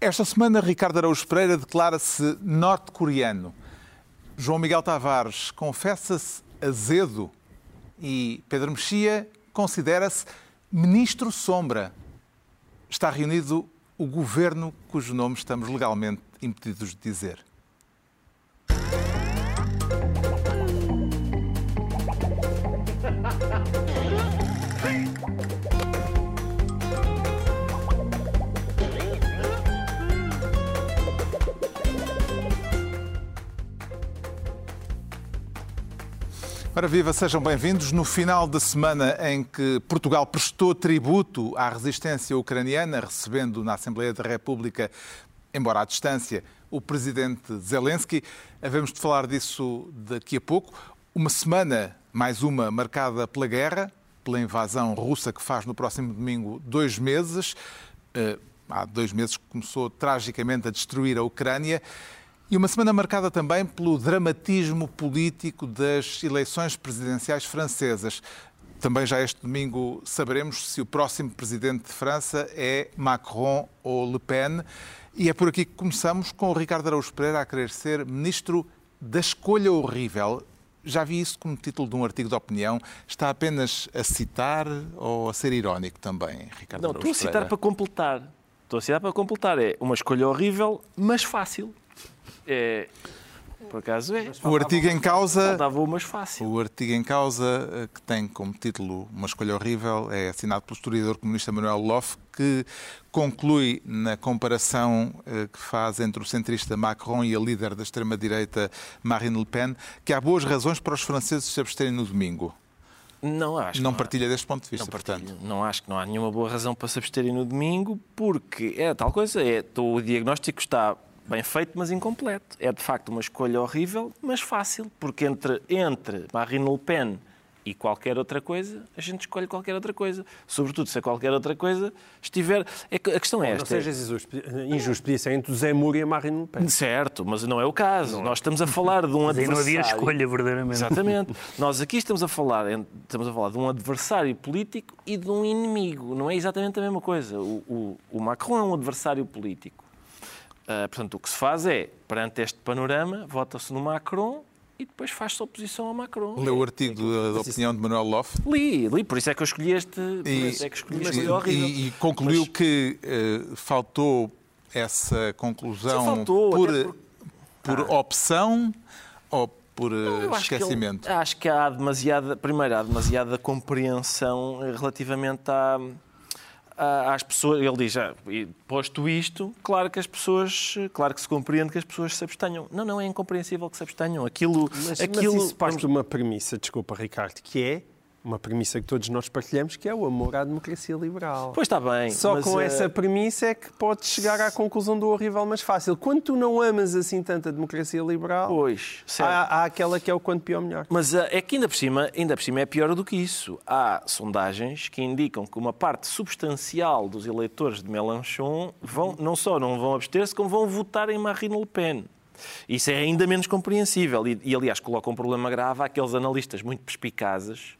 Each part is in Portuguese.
Esta semana, Ricardo Araújo Pereira declara-se norte-coreano. João Miguel Tavares confessa-se azedo e Pedro Mexia considera-se ministro sombra. Está reunido o governo cujo nome estamos legalmente impedidos de dizer. Ora viva, sejam bem-vindos. No final da semana em que Portugal prestou tributo à resistência ucraniana, recebendo na Assembleia da República, embora à distância, o presidente Zelensky, havemos de falar disso daqui a pouco. Uma semana, mais uma, marcada pela guerra, pela invasão russa que faz no próximo domingo dois meses. Eh, há dois meses que começou tragicamente a destruir a Ucrânia. E uma semana marcada também pelo dramatismo político das eleições presidenciais francesas. Também já este domingo saberemos se o próximo presidente de França é Macron ou Le Pen. E é por aqui que começamos com o Ricardo Araújo Pereira a querer ser ministro da escolha horrível. Já vi isso como título de um artigo de opinião. Está apenas a citar ou a ser irónico também, Ricardo Não, Araújo estou a citar Pereira? para completar. Estou a citar para completar. É uma escolha horrível, mas fácil. É, por acaso é. O artigo em causa Faltava umas fácil. O artigo em causa, eh, que tem como título Uma Escolha Horrível, é assinado pelo historiador comunista Manuel Loff, que conclui na comparação eh, que faz entre o centrista Macron e a líder da extrema-direita Marine Le Pen, que há boas razões para os franceses se absterem no domingo. Não acho. Não há. partilha deste ponto de Não, vista, partilho. portanto. não acho que não há nenhuma boa razão para se absterem no domingo, porque é tal coisa, é, o diagnóstico está bem feito, mas incompleto. É de facto uma escolha horrível, mas fácil, porque entre, entre Marine Le Pen e qualquer outra coisa, a gente escolhe qualquer outra coisa. Sobretudo se a qualquer outra coisa estiver. É que a questão é Não esta. sejas injusto, injusto, podia ser entre o Zé Moura e a Marine Le Pen. Certo, mas não é o caso. Nós estamos a falar de um Mas aí não adversário. havia escolha, verdadeiramente. Exatamente. Nós aqui estamos a falar estamos a falar de um adversário político e de um inimigo. Não é exatamente a mesma coisa. O, o- o Macron é um adversário político. Ah, portanto, o que se faz é, perante este panorama, vota-se no Macron e depois faz-se oposição ao Macron. Leu o artigo da- da opinião de Manuel Loff Li, li, por isso é que eu escolhi este. Por e, isso é que escolhi e- este horrível. e- e concluiu Mas- que eh, faltou essa conclusão faltou, por, por- por opção ou por eh, Eu acho que ele- esquecimento? acho que há demasiada, primeiro, há demasiada compreensão relativamente à, à- às pessoas. Ele diz, ah, posto isto, claro que as pessoas, claro que se compreende que as pessoas se abstenham. Não, não é incompreensível que se abstenham. Aquilo, Mas, aquilo mas isso parte de uma premissa, desculpa Ricardo, que é uma premissa que todos nós partilhamos, que é o amor à democracia liberal. Pois está bem. Só com eh, essa premissa é que podes chegar à conclusão do horrível mais fácil. Quando tu não amas assim tanto a democracia liberal, Pois, há, há aquela que é o quanto pior melhor. Mas ah, é que ainda por, cima, ainda por cima é pior do que isso. Há sondagens que indicam que uma parte substancial dos eleitores de Mélenchon vão, não só não vão abster-se, como vão votar em Marine Le Pen. Isso é ainda menos compreensível. E, e, aliás, coloca um problema grave àqueles analistas muito perspicazes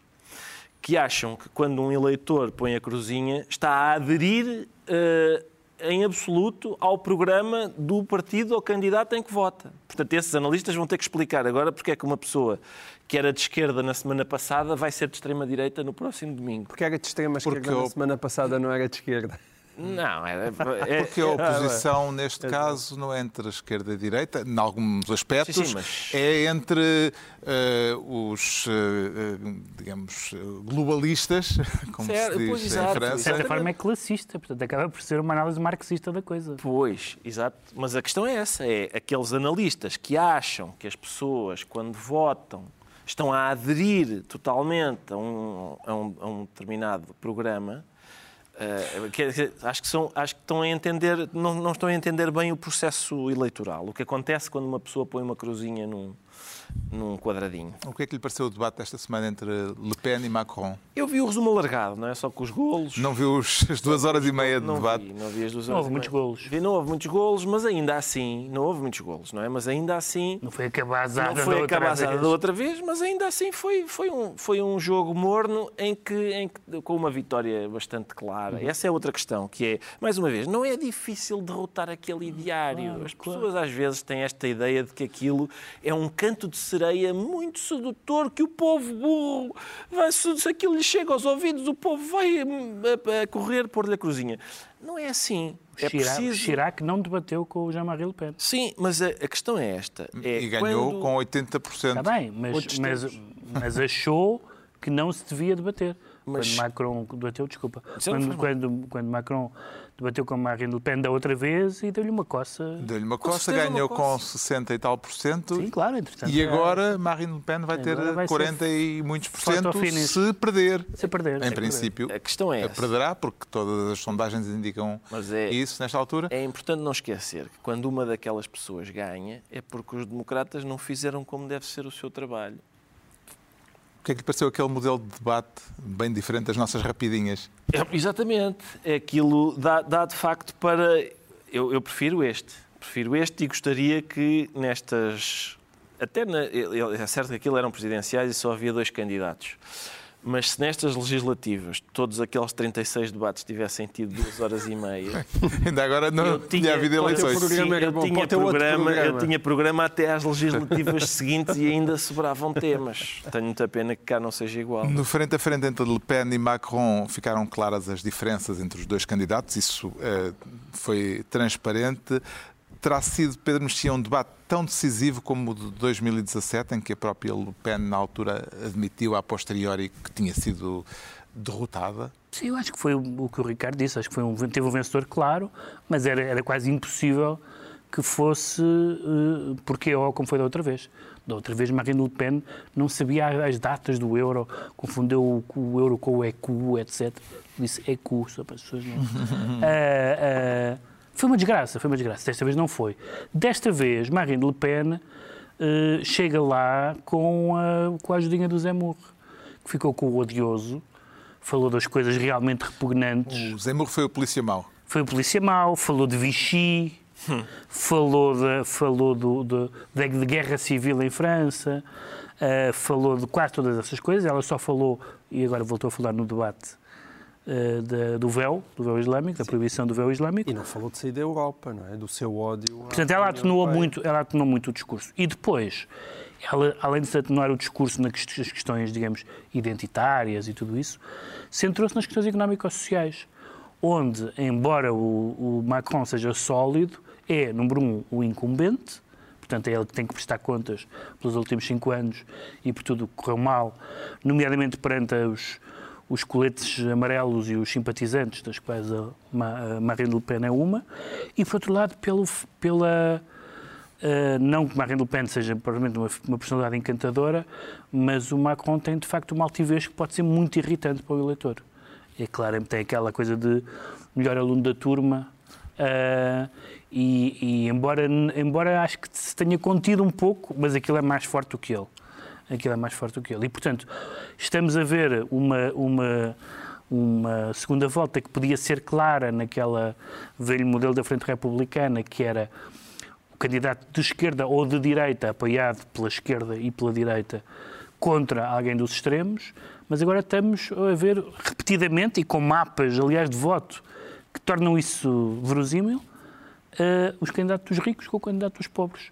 que acham que quando um eleitor põe a cruzinha está a aderir eh, em absoluto ao programa do partido ou candidato em que vota. Portanto, esses analistas vão ter que explicar agora porque é que uma pessoa que era de esquerda na semana passada vai ser de extrema-direita no próximo domingo. Porque era de extrema esquerda Porque na eu- semana passada, não era de esquerda. Não, é, é, Porque a oposição, neste caso, não é entre a esquerda e a direita, em alguns aspectos, Sim, sim, mas- é entre eh, os, eh, digamos, globalistas, como Certo, se pois, diz em exato, França. De certa forma é classista, portanto acaba por ser uma análise marxista da coisa. Pois, exato. Mas a questão é essa: é aqueles analistas que acham que as pessoas, quando votam, estão a aderir totalmente a um, a um, a um determinado programa. Dizer, acho, que são, acho que estão a entender, não, não estão a entender bem o processo eleitoral. O que acontece quando uma pessoa põe uma cruzinha num, num quadradinho. O que é que lhe pareceu o debate desta semana entre Le Pen e Macron? Eu vi o resumo alargado, não é? Só com os golos. Não viu os- as duas horas e meia de não debate? Vi, não vi as duas Não horas houve e muitos meia. golos. Vi, não houve muitos golos, mas ainda assim, não houve muitos golos, não é? Mas ainda assim, Não foi a cabazada não foi da a outra cabazada vez. da outra vez, mas ainda assim foi, foi, um, foi um jogo morno em que, em que- com uma vitória bastante clara. Uhum. Essa é outra questão, que é, mais uma vez, não é difícil derrotar aquele ideário. Claro, As claro. pessoas às vezes têm esta ideia de que aquilo é um canto de sereia muito sedutor, que o povo burro, vai, se se aquilo lhe chega aos ouvidos, o povo vai hum, a, a correr pôr-lhe a cruzinha. Não é assim. É Chirac, preciso... Chirac não debateu com o Jean-Marie Le Pen. Sim, mas a, a questão é esta. É E ganhou quando- com 80%. Está bem, mas, Outros mas, mas achou que não se devia debater. Mas- Quando Macron debateu, desculpa, quando, quando, quando Macron debateu com Marine Le Pen da outra vez e deu-lhe uma coça. Deu-lhe uma Com coça, ganhou coça. com 60 e tal por cento. Sim, claro, entretanto. E agora Marine Le Pen vai ter vai ser 40 e muitos por cento se perder. Se perder. Em princípio, A questão é essa. perderá, porque todas as sondagens indicam Mas é- isso nesta altura. É importante não esquecer que quando uma daquelas pessoas ganha é porque os democratas não fizeram como deve ser o seu trabalho. O que é que lhe pareceu aquele modelo de debate bem diferente das nossas rapidinhas? É, exatamente. É aquilo dá, dá de facto para. Eu, eu prefiro este. Prefiro este e gostaria que nestas. Até na, é certo que aquilo eram presidenciais e só havia dois candidatos. Mas se nestas legislativas todos aqueles 36 debates tivessem tido duas horas e meia, Ainda agora não Eu tinha havido eleições. Sim, eu bom. tinha programa, eu tinha programa até às legislativas seguintes e ainda sobravam temas. Tenho muita pena que cá não seja igual. No frente a frente entre Le Pen e Macron ficaram claras as diferenças entre os dois candidatos, isso eh, foi transparente. Terá sido, Pedro Mexia, um debate tão decisivo como o de 2017, em que a própria Le Pen, na altura, admitiu a posteriori que tinha sido derrotada? Sim, eu acho que foi o que o Ricardo disse. Acho que foi um, teve um vencedor claro, mas era, era quase impossível que fosse eh, porque ou como foi da outra vez. Da outra vez, Marine Le Pen não sabia as datas do euro, confundeu o, o euro com o ECU, etc. Disse ECU, só para as pessoas não. Ah, ah, foi uma desgraça, foi uma desgraça. Desta vez não foi. Desta vez, Marine Le Pen eh, chega lá com a, com a ajudinha do Zé Murro, que ficou com o odioso, falou das coisas realmente repugnantes. O Zemmour foi o polícia mau. Foi o polícia mau, falou de Vichy, falou, de, falou do, do- da de guerra civil em França, eh, falou de quase todas essas coisas. Ela só falou, e agora voltou a falar no debate, eh, da- do véu, do véu islâmico, da proibição do véu islâmico. E não falou de sair da Europa, não é? Do seu ódio. Portanto, ela atenuou Europeia. muito, ela atenuou muito o discurso. E depois, ela, além de se atenuar o discurso nas quest- as questões, digamos, identitárias e tudo isso, centrou-se nas questões económico-sociais, onde, embora o, o Macron seja sólido, é, número um, o incumbente, portanto é ele que tem que prestar contas pelos últimos cinco anos e por tudo o que correu mal, nomeadamente perante os, os coletes amarelos e os simpatizantes, das quais a, Ma- a Marine Le Pen é uma, e por outro lado pelo, pela... Uh, não que Marine Le Pen seja provavelmente uma, uma personalidade encantadora, mas o Macron tem de facto uma altivez que pode ser muito irritante para o eleitor. É claro, tem aquela coisa de melhor aluno da turma, uh, e, e embora, embora acho que se tenha contido um pouco, mas aquilo é mais forte do que ele. Aquilo é mais forte do que ele. E, portanto, estamos a ver uma, uma, uma segunda volta que podia ser clara naquela velho modelo da Frente Republicana, que era o candidato de esquerda ou de direita, apoiado pela esquerda e pela direita, contra alguém dos extremos, mas agora estamos a ver repetidamente e com mapas, aliás, de voto, que tornam isso verosímil, eh, os candidatos dos ricos com o candidato dos pobres.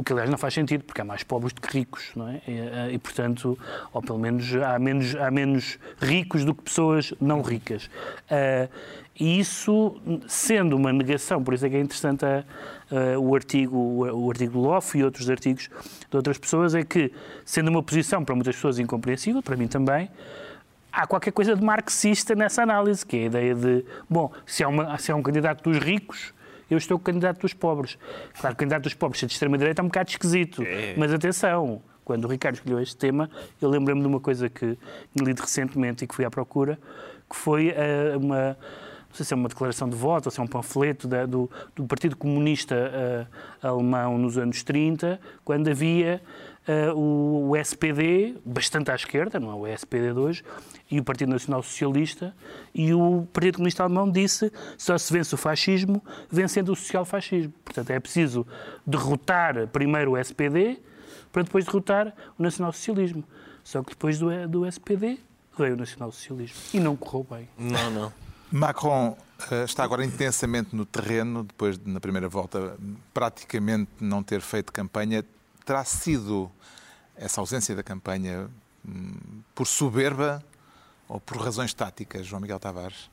O que, aliás, não faz sentido, porque há mais pobres do que ricos, não é? E, eh, e, portanto, ou pelo menos há menos, há menos ricos do que pessoas não ricas. Eh, e isso, sendo uma negação, por isso é que é interessante a- a- o, artigo, o, o artigo Loff e outros artigos de outras pessoas, é que, sendo uma posição para muitas pessoas incompreensível, para mim também, há qualquer coisa de marxista nessa análise, que é a ideia de, bom, se há, uma, se há um candidato dos ricos, eu estou com o candidato dos pobres. Claro, o candidato dos pobres ser de extrema-direita é um bocado esquisito, mas atenção, quando o Ricardo escolheu este tema, eu lembrei-me de uma coisa que li recentemente e que fui à procura, que foi eh, uma, não sei se é uma declaração de voto ou se é um panfleto da- do, do Partido Comunista eh, Alemão nos anos 30, quando havia uh, o, o, SPD, bastante à esquerda, não é o SPD de hoje, e o Partido Nacional Socialista, e o Partido Comunista Alemão disse só se vence o fascismo vencendo o social-fascismo. Portanto, é preciso derrotar primeiro o SPD para depois derrotar o nacional-socialismo. Só que depois do, do SPD veio o nacional-socialismo. E não correu bem. Não, não. Macron uh, está agora intensamente no terreno, depois de, na primeira volta, praticamente não ter feito campanha. Terá sido essa ausência da campanha hum, por soberba ou por razões táticas, João Miguel Tavares?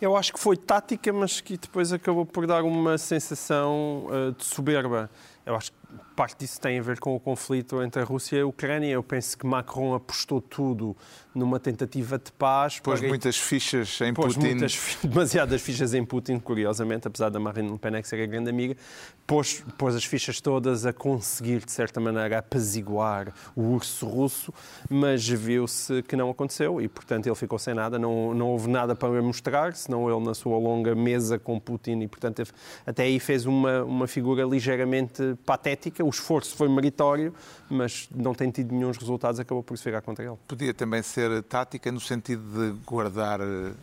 Eu acho que foi tática, mas que depois acabou por dar uma sensação uh, de soberba. Eu acho que parte disso tem a ver com o conflito entre a Rússia e a Ucrânia. Eu penso que Macron apostou tudo numa tentativa de paz. Pôs para... muitas fichas em pôs Putin. Muitas, demasiadas fichas em Putin, curiosamente, apesar da Marine Le Pen é ser a grande amiga. Pôs, pôs as fichas todas a conseguir, de certa maneira, apaziguar o urso russo, mas viu-se que não aconteceu e, portanto, ele ficou sem nada. Não, não houve nada para mostrar, senão ele, na sua longa mesa com Putin, e, portanto, até aí fez uma, uma figura ligeiramente patética. O esforço foi meritório, mas não tem tido nenhum resultados, acabou por se virar contra ele. Podia também ser tática no sentido de guardar uh,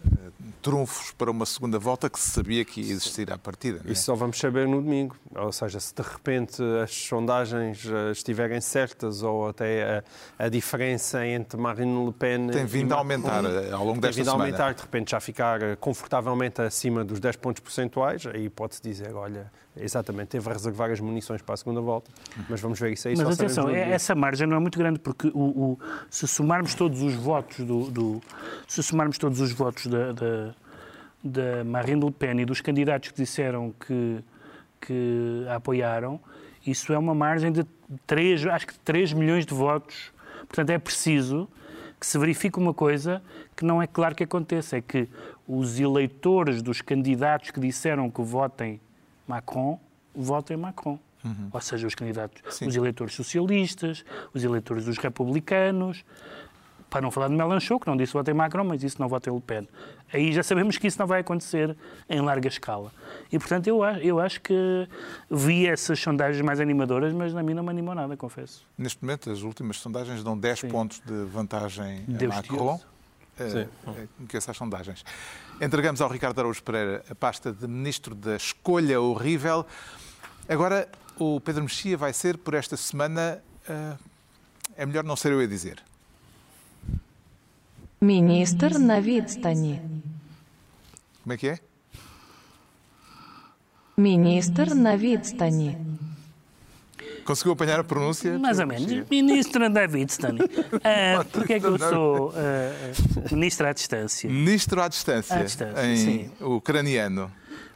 trunfos para uma segunda volta que se sabia que ia existir à partida. É? Isso só vamos saber no domingo. Ou seja, se de repente as sondagens uh, estiverem certas ou até a, a, diferença entre Marine Le Pen tem vindo a aumentar eh, ao longo desta semana. Tem vindo a aumentar, de repente já ficar confortavelmente acima dos 10 pontos percentuais, aí pode-se dizer, olha, exatamente, teve a reservar as munições para a segunda volta, mas vamos ver isso aí. Mas atenção, essa margem não é muito grande, porque o, o, se somarmos todos os votos do, do se somarmos todos os votos da, da, da Marine Le Pen e dos candidatos que disseram que, que a apoiaram, isso é uma margem de 3, acho que 3 milhões de votos. Portanto, é preciso que se verifique uma coisa que não é claro que aconteça, é que os eleitores dos candidatos que disseram que votem Macron, votem Macron. Uhum. Ou seja, os candidatos, Sim. os eleitores socialistas, os eleitores dos republicanos, para não falar de Melanchon, que não disse votem Macron, mas disse não votem Le Pen. Aí já sabemos que isso não vai acontecer em larga escala. E, portanto, eu, eu acho que vi essas sondagens mais animadoras, mas a mim não me animou nada, confesso. Neste momento, as últimas sondagens dão 10 Sim. pontos de vantagem Deus a Macron. Sim. que essas sondagens. Entregamos ao Ricardo Araújo Pereira a pasta de Ministro da Escolha Horrível. Agora, o Pedro Mexia vai ser, por esta semana, uh, é melhor não ser eu a dizer. Ministro na відстані. Como é que é? Ministro na відстані. Conseguiu apanhar a pronúncia? Mais ou menos. Ministro David Stani. Uh, Porquê é que eu sou uh, ministro à distância? Ministro à distância. À distância, em sim. ucraniano.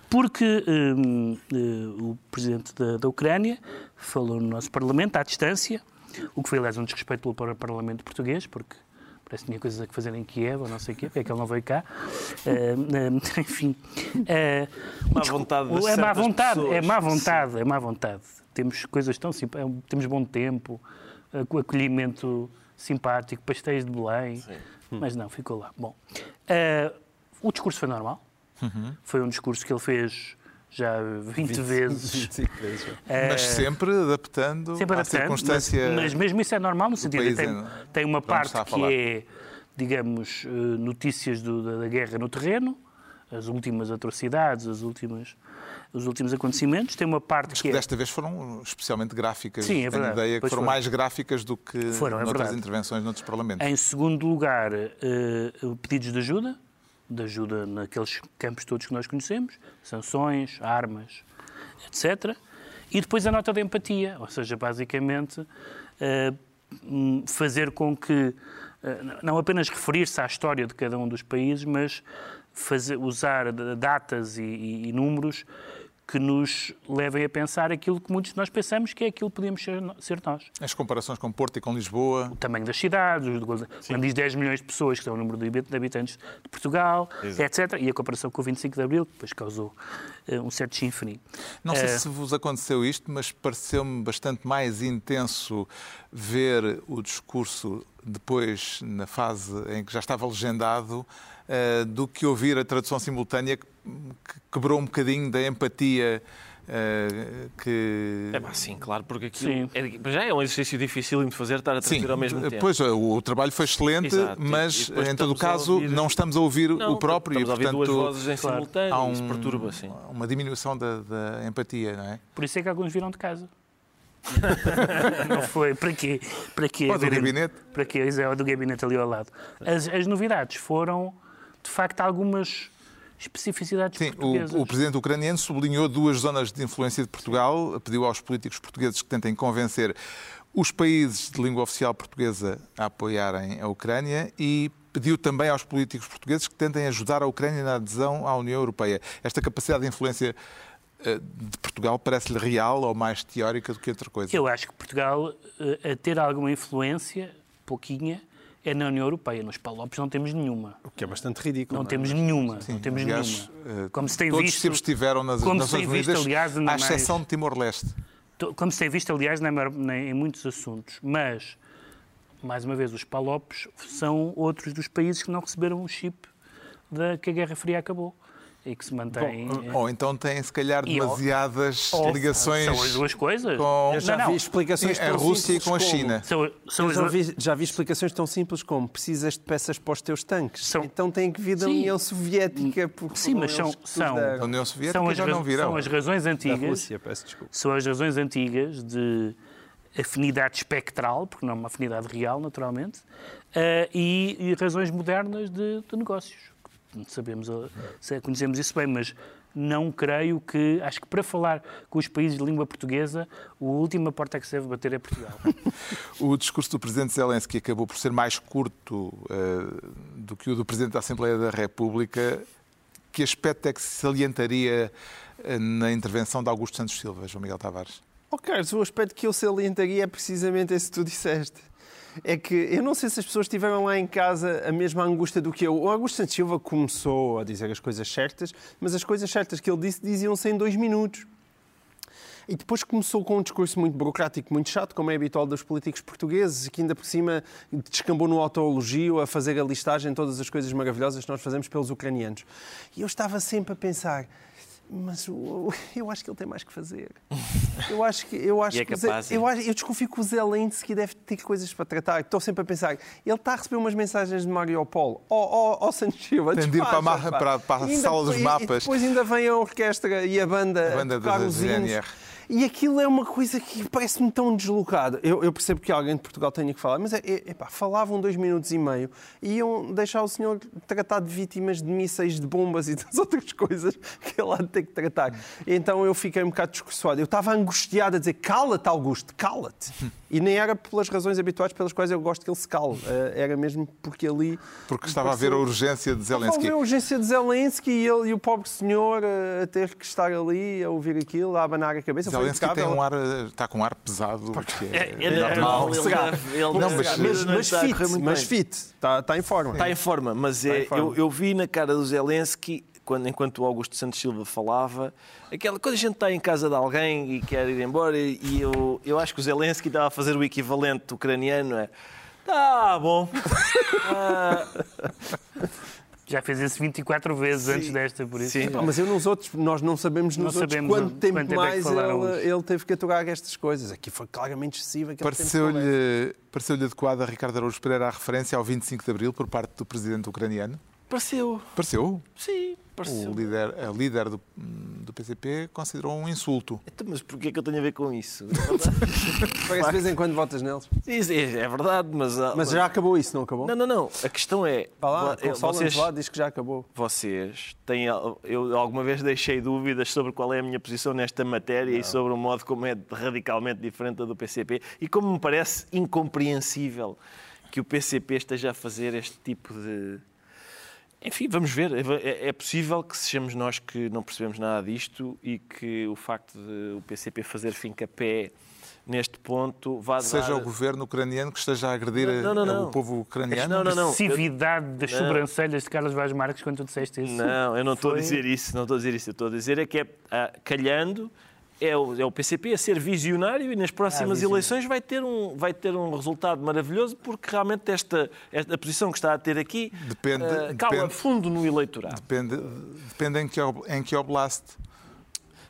Porque um, uh, o presidente da, da Ucrânia falou no nosso Parlamento à distância, o que foi, aliás, um desrespeito para o Parlamento português, porque parece que tinha coisas a fazer em Kiev ou não sei o quê, porque é que ele não veio cá. Uh, uh, enfim. Uh, má vontade é má vontade, pessoas. é má vontade, é má vontade temos coisas tão simples, é temos bom tempo, acolhimento simpático, pastéis de Belém, Sim. mas não, ficou lá. Bom, uh, o discurso foi normal, uhum. foi um discurso que ele fez já 20, 20 vezes. 25 vezes. Uh, mas sempre adaptando sempre adaptando, à circunstância. Mas, mas, mesmo isso é normal no sentido tem, é, tem uma parte que é, digamos, eh, notícias do, da guerra no terreno, as últimas atrocidades, as últimas os últimos acontecimentos. Tem uma parte Mas que, que desta vez foram especialmente gráficas. Sim, é verdade. Tenho ideia que foram, foram, mais gráficas do que foram, é noutras verdade. intervenções noutros parlamentos. Em segundo lugar, uh, pedidos de ajuda, de ajuda naqueles campos todos que nós conhecemos, sanções, armas, etc. E depois a nota de empatia, ou seja, basicamente uh, fazer com que, uh, não apenas referir-se à história de cada um dos países, mas fazer, usar datas e, e, e números que nos levem a pensar aquilo que muitos de nós pensamos que é aquilo que podíamos ser, ser nós. As comparações com Porto e com Lisboa. O tamanho das cidades, quando diz 10 milhões de pessoas, que são o número de habitantes de Portugal, Exato. etc. E a comparação com o 25 de Abril, que depois causou uh, um certo chinfrim. Não sei uh, se vos aconteceu isto, mas pareceu-me bastante mais intenso ver o discurso depois, na fase em que já estava legendado, uh, do que ouvir a tradução simultânea que quebrou um bocadinho da empatia eh, que... É pá, sim, claro, porque aquilo Sim. é, já é um exercício difícil de fazer estar a Sim, traduzir ao mesmo tempo. pois o, o trabalho foi excelente, Exato. mas em todo a caso ouvir- não estamos a ouvir Não, o próprio estamos a e, ouvir duas portanto, vozes em claro, simultâneo há e isso um- perturba, sim. uma diminuição da, da empatia, não é? Por isso é que alguns viram de casa. não foi? Para quê? Para quê? Ou do gabinete. Para quê? É o do gabinete ali ao lado. As, as novidades foram, de facto, algumas especificidades Sim, portuguesas. o, o presidente ucraniano sublinhou duas zonas de influência de Portugal, pediu aos políticos portugueses que tentem convencer os países de língua oficial portuguesa a apoiarem a Ucrânia e pediu também aos políticos portugueses que tentem ajudar a Ucrânia na adesão à União Europeia. Esta capacidade de influência eh, de Portugal parece-lhe real ou mais teórica do que outra coisa? Eu acho que Portugal, eh, a ter alguma influência, pouquinha, é na União Europeia. Nos Palopes não temos nenhuma. O que é bastante ridículo. Não é? temos nenhuma. Sim, não temos aliás, nenhuma. eh, Como se tem todos visto, se abstiveram nas como se Nações tem visto, aliás, à mais- exceção de Timor-Leste. como se tem visto, aliás, na na- em muitos assuntos. Mas, mais uma vez, os Palopes são outros dos países que não receberam o chip da que a Guerra Fria acabou e que se mantém. eh, Ou então têm, se calhar, demasiadas ou- ligações São as duas coisas. com Eu já Não, não. vi explicações Sim, a tão Rússia e simples com a como- China. São, são já vi, já vi explicações tão simples como precisas de peças para os teus tanques. São- Então tem que vir da Sim. União Soviética. Porque Sim, mas são- são- deram. A União Soviética são as, já não virão. são as razões Da antigas. Rússia, peço desculpa. São as razões antigas de afinidade espectral, porque não é uma afinidade real, naturalmente, eh, e, e razões modernas de, de negócios. Sabemos, eh, se- conhecemos isso bem, mas não creio que. Acho que para falar com os países de língua portuguesa, a última porta que se deve bater é Portugal. O discurso do Presidente Zelensky acabou por ser mais curto eh, do que o do Presidente da Assembleia da República. Que aspecto é que se salientaria eh, na intervenção de Augusto Santos Silva, João Miguel Tavares? Oh, Carlos, o aspecto que eu salientaria é precisamente esse que tu disseste. É que eu não sei se as pessoas tiveram lá em casa a mesma angústia do que eu. O Augusto Santos Silva começou a dizer as coisas certas, mas as coisas certas que ele disse diziam-se em dois minutos. E depois começou com um discurso muito burocrático, muito chato, como é habitual dos políticos portugueses, que ainda por cima descambou no autoelogio a fazer a listagem de todas as coisas maravilhosas que nós fazemos pelos ucranianos. E eu estava sempre a pensar, mas o- eu acho que ele tem mais que fazer. Eu acho que eu acho é que o Ze- capaz, é? eu, acho- eu desconfio que o Zelensky deve ter coisas para tratar. Estou sempre a pensar, ele está a receber umas mensagens de Mariupol. Ó oh, oh, Santos Silva, Tem de ir para a despacha, ma- pá. para- para a Ainda sala dos mapas. E depois ainda vem a orquestra e a banda A banda a tocar da os. E aquilo é uma coisa que parece-me tão deslocado. Eu, eu percebo que alguém de Portugal tenha que falar, mas é, é, epá, falavam dois minutos e meio e iam deixar o senhor tratar de vítimas de mísseis, de bombas e das outras coisas que ele há de ter que tratar. Então eu fiquei um bocado discursoado. Eu estava angustiado a dizer cala-te, Augusto, cala-te. E nem era pelas razões habituais pelas quais eu gosto que ele se cale. Eh, Era mesmo porque ali... Porque estava a ver a urgência de Estava a Zelensky. ver a urgência de Zelensky e, ele, e o pobre senhor eh, a ter que estar ali a ouvir aquilo, a abanar a cabeça. Foi Zelensky tem um ar, eh, está com um ar pesado. que é- É, é normal, ele Não, mas- está fit, muito mas bem. fit. Está, está em forma. Está em forma, mas em é, forma. eu, eu vi na cara do Zelensky, quando, enquanto o Augusto Santos Silva falava, aquela quando a gente está em casa de alguém e quer ir embora, e eu, eu acho que o Zelensky estava a fazer o equivalente ucraniano, é tá bom. Ah, Já fez isso 24 vezes antes desta, por isso. Sim. Pá, Mas eu nos outros, nós não sabemos nos Não outros sabemos quanto quanto tempo tempo é que mais falaram ele, ele teve que aturar estas coisas. Aqui foi claramente excessivo. tempo conversa. Pareceu-lhe pareceu adequada a Ricardo Araújo Pereira a referência ao 25 de Abril por parte do presidente ucraniano? Pareceu, Pareceu? sim, pareceu. O líder, a líder do, do PCP considerou um insulto. Então, mas porquê que eu tenho a ver com isso? Parece de vez em quando votas neles. Isso é, é verdade, mas... ah, Mas já acabou isso, não acabou? Não, não, não. A questão é... Vá lá, vocês, lá, diz que já acabou. vocês têm. Eu alguma vez deixei dúvidas sobre qual é a minha posição nesta matéria e sobre o modo como é radicalmente diferente da do PCP e como me parece incompreensível que o PCP esteja a fazer este tipo de. Enfim, vamos ver. É- É possível que sejamos nós que não percebemos nada disto e que o facto de o PCP fazer fim-capé neste ponto vá Seja dar... o governo ucraniano que esteja a agredir Não, não, a- não. o povo ucraniano. Não, não, não. Passividade das Não. sobrancelhas de Carlos Vaz Marques quando tu disseste isso. Não, eu não estou a Foi- dizer isso, não estou a dizer isso. Eu estou a dizer é que é ah, calhando é o, é o PCP a ser visionário e nas próximas Ah, eleições vai ter, um, vai ter um resultado maravilhoso porque realmente esta, esta a posição que está a ter aqui Depende- ah, cala depende- fundo no eleitorado. Depende, depende em, que, em que oblast.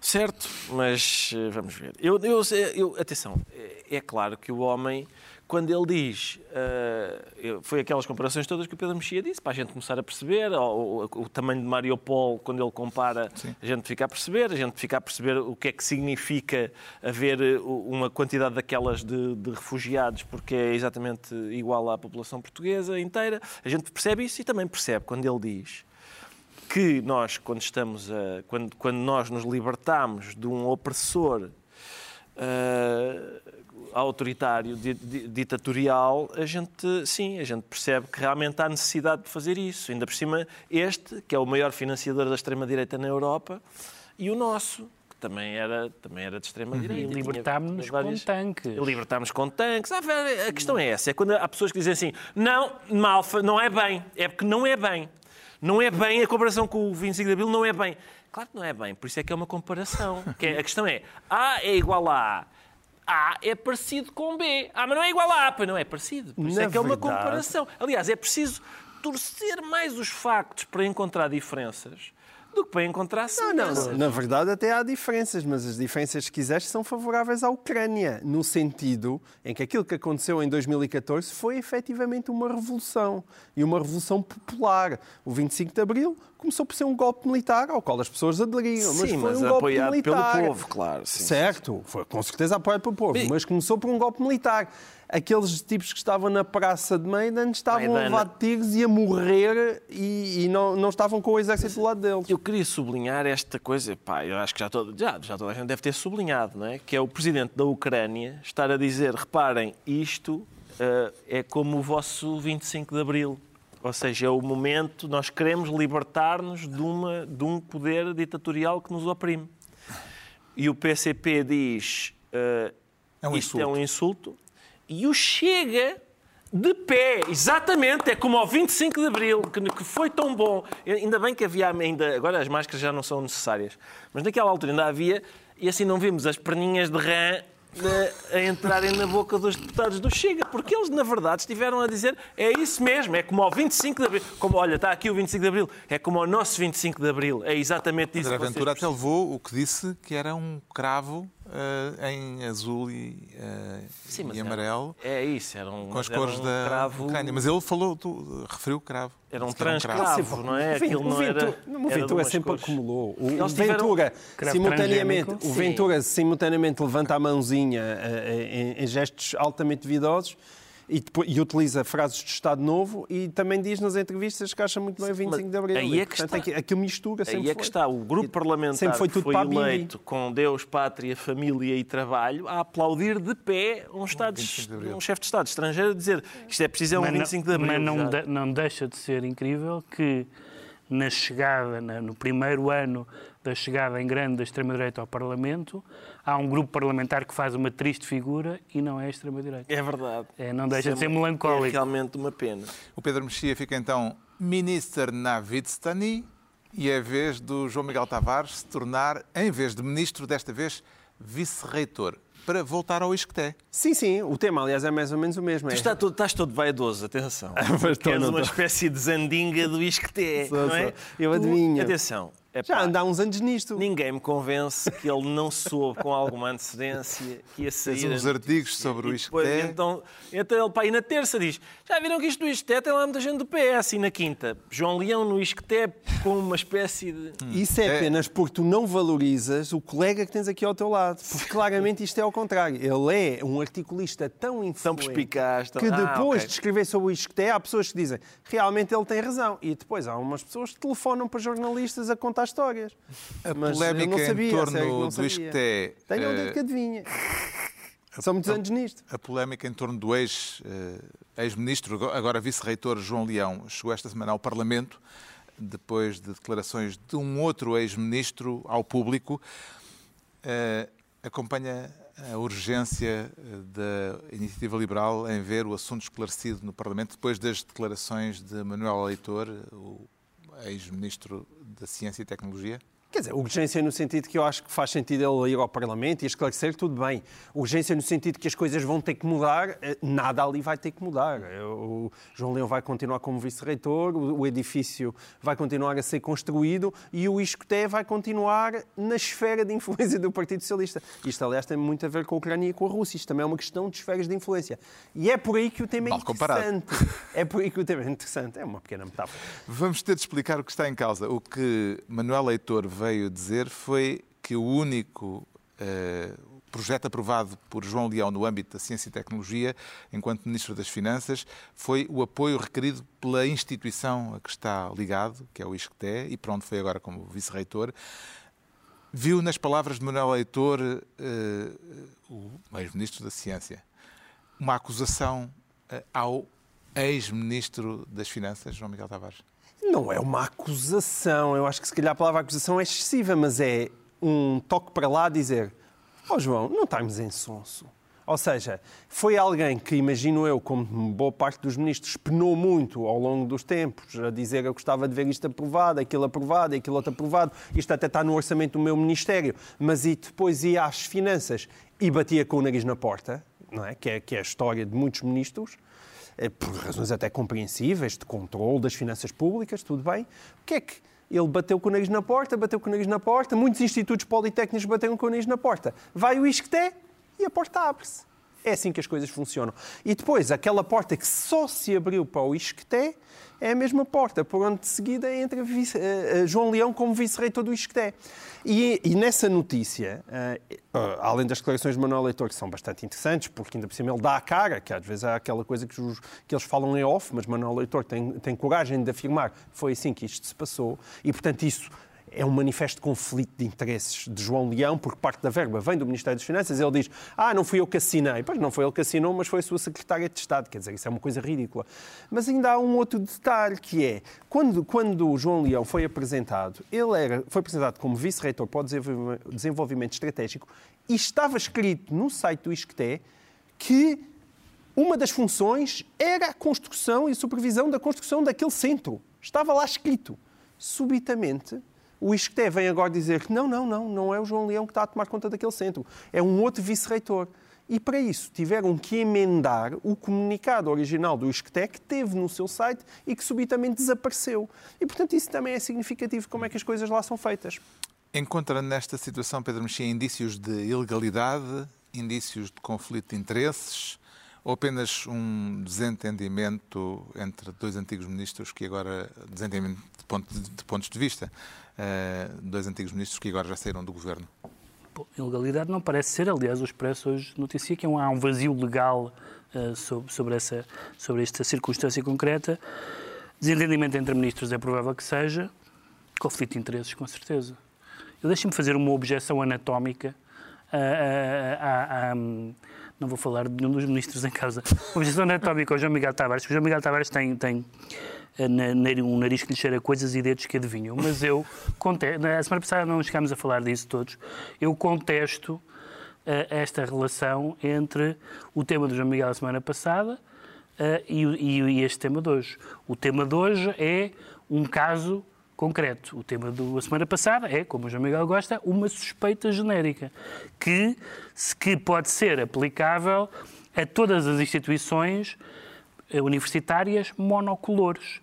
Certo, mas eh, vamos ver. Eu, eu, eu- atenção, é, é claro que o homem, quando ele diz, eu- foi aquelas comparações todas que o Pedro Mexia disse, para a gente começar a perceber, o, o- o tamanho de Mariupol, quando ele compara, a gente fica a perceber, a gente fica a perceber o que é que significa haver eh, uma quantidade daquelas de, de refugiados, porque é exatamente igual à população portuguesa inteira. A gente percebe isso e também percebe quando ele diz que nós, quando estamos a, quando, quando nós nos libertamos de um opressor ah, autoritário, di- di- ditatorial, a gente, sim, a gente percebe que realmente há necessidade de fazer isso. Ainda por cima, este, que é o maior financiador da extrema-direita na Europa, e o nosso, que também era, também era de extrema-direita. tinha- libertámos-nos várias- com tanques. Libertámos com tanques. Ah, A questão é essa. É quando há pessoas que dizem assim: não, Malfa, não é bem. É porque não é bem. Não é bem, a comparação com o 25 de Abril não é bem. Claro que não é bem, por isso é que é uma comparação. Que é- a questão é: A é igual a A. A é parecido com B. Ah, mas não é igual a A, pois não é parecido. Por isso Na é que é uma verdade- comparação. Aliás, é preciso torcer mais os factos para encontrar diferenças do que para encontrar Não, semelhanças. não, na verdade até há diferenças, mas as diferenças, se quiseres, são favoráveis à Ucrânia, no sentido em que aquilo que aconteceu em 2014 foi efetivamente uma revolução, e uma revolução popular. O 25 de Abril começou por ser um golpe militar ao qual as pessoas aderiram, mas Sim, foi mas um golpe apoiado militar. pelo povo, claro. sim. Certo, foi com certeza apoiado pelo povo, Bem- mas começou por um golpe militar. Aqueles tipos que estavam na praça de Maidan estavam a Maidana. levar tiros e a morrer e, e não, não estavam com o exército do lado deles. Eu queria sublinhar esta coisa, pá, eu acho que já, todo, já, já toda a gente deve ter sublinhado, não é? Que é o presidente da Ucrânia estar a dizer, reparem, isto eh, é como o vosso 25 de Abril. Ou seja, é o momento, nós queremos libertar-nos de, uma, de um poder ditatorial que nos oprime. E o PCP diz, eh, É um isto é insulto. um insulto. E o Chega de pé, exatamente, é como ao 25 de Abril, que, que foi tão bom. Ainda bem que havia ainda, agora as máscaras já não são necessárias, mas naquela altura ainda havia, e assim não vimos as perninhas de rã eh, a entrarem na boca dos deputados do Chega, porque eles, na verdade, estiveram a dizer é isso mesmo, é como ao 25 de Abril. Como, olha, está aqui o 25 de Abril, é como ao nosso 25 de Abril, é exatamente isso André que vocês Ventura até levou o que disse que era um cravo eh, em azul e, eh, Sim, mas e era- amarelo É isso, era um, com as era cores um da cravo, Ucrânia. Mas ele falou, tu, referiu o cravo. Era um transcravo, não é? O Aquilo o não era. Ventura- o era de Ventura umas sempre cores. acumulou. O, o Ventura, simultaneamente, o. Ventura simultaneamente levanta a mãozinha eh, em, em gestos altamente duvidosos e, depois- e utiliza frases de Estado Novo e também diz nas entrevistas que acha muito bem o 25 de Abril. aí E, é que portanto, está. aqui- aquilo mistura sempre Aí é que foi. está o grupo parlamentar sempre foi que tudo foi para a Bibi. eleito com Deus, pátria, família e trabalho a aplaudir de pé um, estado, 25 de Abril. um chefe de Estado estrangeiro a dizer que isto é preciso é um Mas não- 25 de Abril. Mas não, de- não deixa de ser incrível que na chegada, na- no primeiro ano da chegada em grande da extrema-direita ao Parlamento, há um grupo parlamentar que faz uma triste figura e não é a extrema-direita. É verdade. É, não deixa Isso de ser é- melancólico. É realmente uma pena. O Pedro Mexia fica então Minister na Vidstani e é a vez do João Miguel Tavares se tornar, em vez de ministro, desta vez vice-reitor, para voltar ao Isqueté. Sim, sim, o tema, aliás, é mais ou menos o mesmo. Tu É- está todo, estás todo vaidoso, atenção. Mas estou, Queres uma espécie de zandinga do Isqueté, não é? Eu Tu- adivinho. Atenção. É Já anda há uns anos nisto. Ninguém me convence que ele não soube com alguma antecedência que ia sair. Tens uns artigos notícia. sobre o E depois, Isqueté. Então, então ele, pá, e na terça diz: Já viram que isto do Isqueté tem lá muita gente do PS? E na quinta, João Leão no Isqueté com uma espécie de. Isso é É. apenas porque tu não valorizas o colega que tens aqui ao teu lado. Porque claramente isto é ao contrário. Ele é um articulista tão influente Tão perspicaz. Tão... que Ah, depois ok. de escrever sobre o Isqueté, há pessoas que dizem realmente ele tem razão. E depois há umas pessoas que telefonam para jornalistas a contar histórias. A Mas polémica não sabia, em a torno do. Isqueté. Tenho um eh, dedo que adivinha. São muitos anos nisto. A polémica em torno do ex, eh, ex-ministro, agora vice-reitor João Leão, chegou esta semana ao Parlamento, depois de declarações de um outro ex-ministro ao público. Eh, acompanha a urgência da Iniciativa Liberal em ver o assunto esclarecido no Parlamento, depois das declarações de Manuel Leitor, o ex-ministro da Ciência e Tecnologia? Quer dizer, urgência no sentido que eu acho que faz sentido ele ir ao Parlamento e esclarecer, tudo bem. Urgência no sentido que as coisas vão ter que mudar, eh, nada ali vai ter que mudar. Eh, O João Leão vai continuar como vice-reitor, o edifício vai continuar a ser construído e o Iscoté vai continuar na esfera de influência do Partido Socialista. Isto, aliás, tem muito a ver com a Ucrânia e com a Rússia. Isto também é uma questão de esferas de influência. E é por aí que o tema é interessante. É por aí que o tema é interessante. É uma pequena metáfora. Vamos ter de explicar o que está em causa. O que Manuel Leitor veio dizer foi que o único eh, projeto aprovado por João Leão no âmbito da ciência e tecnologia, enquanto Ministro das Finanças, foi o apoio requerido pela instituição a que está ligado, que é o ISCTE, e para onde foi agora como Vice-Reitor. Viu nas palavras de Manuel Leitor, eh, o ex-Ministro da Ciência, uma acusação eh, ao ex-Ministro das Finanças, João Miguel Tavares. Não é uma acusação. Eu acho que se calhar a palavra acusação é excessiva, mas é um toque para lá dizer: Ó João, não estamos em sonso. Ou seja, foi alguém que, imagino eu, como boa parte dos ministros, penou muito ao longo dos tempos a dizer eu gostava de ver isto aprovado, aquilo aprovado, aquilo outro aprovado, isto até está no orçamento do meu ministério, mas e depois ia às finanças e batia com o nariz na porta, não é? Que, é, que é a história de muitos ministros, por razões até compreensíveis, de controle das finanças públicas, tudo bem. O que é que ele bateu com o nariz na porta, bateu com o nariz na porta, muitos institutos politécnicos bateram com o nariz na porta. Vai o ISCTE e a porta abre-se. É assim que as coisas funcionam. E depois, aquela porta que só se abriu para o ISCTE é a mesma porta por onde de seguida entra vice- eh, João Leão como vice-reitor do ISCTE. E, e nessa notícia, eh, eh, além das declarações de Manuel Leitor, que são bastante interessantes, porque ainda por cima ele dá a cara, que às vezes há aquela coisa que, os- que eles falam em off, mas Manuel Leitor tem, tem coragem de afirmar foi assim que isto se passou, e portanto isso é um manifesto conflito de interesses de João Leão, porque parte da verba vem do Ministério das Finanças. Ele diz: Ah, não fui eu que assinei. Pois não foi ele que assinou, mas foi a sua secretária de Estado. Quer dizer, isso é uma coisa ridícula. Mas ainda há um outro detalhe que é: quando, quando o João Leão foi apresentado, ele era, foi apresentado como vice-reitor para o desenvolvimento- desenvolvimento estratégico e estava escrito no site do ISCTE que uma das funções era a construção e supervisão da construção daquele centro. Estava lá escrito. Subitamente, o ISCTE vem agora dizer que não, não, não, não é o João Leão que está a tomar conta daquele centro. É um outro vice-reitor. E para isso tiveram que emendar o comunicado original do ISCTE que teve no seu site e que subitamente desapareceu. E, portanto, isso também é significativo, como é que as coisas lá são feitas. Encontra nesta situação, Pedro Mexia, indícios de ilegalidade, indícios de conflito de interesses ou apenas um desentendimento entre dois antigos ministros que agora, desentendimento de, ponto- de pontos de vista, dois antigos ministros que agora já saíram do governo? Bom, ilegalidade não parece ser, aliás, o Expresso hoje noticia que há um- há um vazio legal eh, sobre, sobre, essa, sobre esta circunstância concreta. Desentendimento entre ministros é provável que seja, conflito de interesses, com certeza. Eu deixo-me fazer uma objeção anatómica a- a- não vou falar de nenhum dos ministros em causa. Objeção anatómica ao João Miguel Tavares, o João Miguel Tavares tem, tem eh, um nariz que lhe cheira coisas e dedos que adivinham. Mas eu contesto, na semana passada não chegámos a falar disso todos, eu contesto eh, esta relação entre o tema do João Miguel da semana passada eh, e, este tema de hoje. O tema de hoje é um caso concreto. O tema da semana passada é, como o João Miguel gosta, uma suspeita genérica que, que pode ser aplicável a todas as instituições eh, universitárias monocolores,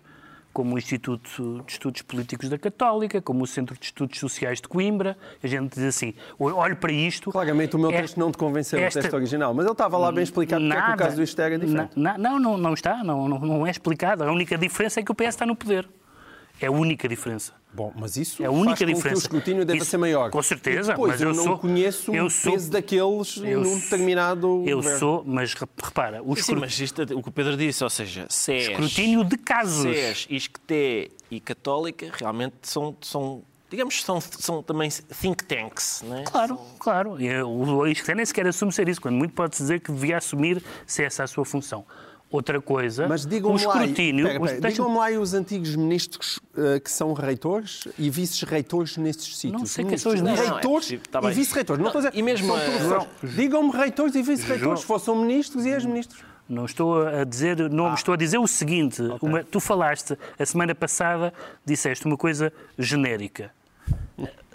como o Instituto de Estudos Políticos da Católica, como o Centro de Estudos Sociais de Coimbra. A gente diz assim, olho para isto... Claramente o meu é- texto não te convenceu, esta- o texto original, mas ele estava lá bem explicado porque é que o Nada. caso do ISCTE era diferente. Na- na- não, não, não está, não, não, não é explicado. A única diferença é que o PS está no poder. É a única diferença. Bom, mas isso É a única faz com que diferença. o escrutínio deva Isso- ser maior. com certeza, depois, mas eu, eu não sou- conheço eu o sou- peso daqueles eu num determinado Eu governo. sou, mas re- repara, o mas isto, o que o Pedro disse, ou seja, SES, escrutínio de casos. SES, ISCTE e Católica realmente são, são digamos, são, são também think tanks, não é? Claro, claro. E, eh, O ISCTE nem sequer assume ser isso, quando muito pode-se dizer que devia assumir se essa é a sua função. Outra coisa, Mas o digam-me lá, escrutínio... pera, pera, os- digam-me lá os antigos ministros eh, que são reitores e vice-reitores nesses sítios. Não sei quem são os Ministros, ministros. Não, é Reitores possível, tá e vice-reitores. Não estou a dizer- E mesmo professores. Digam-me reitores e vice-reitores, se fossem ministros e ex-ministros. Não estou a dizer, Ah. não estou a dizer o seguinte. uma- tu falaste a semana passada, disseste uma coisa genérica.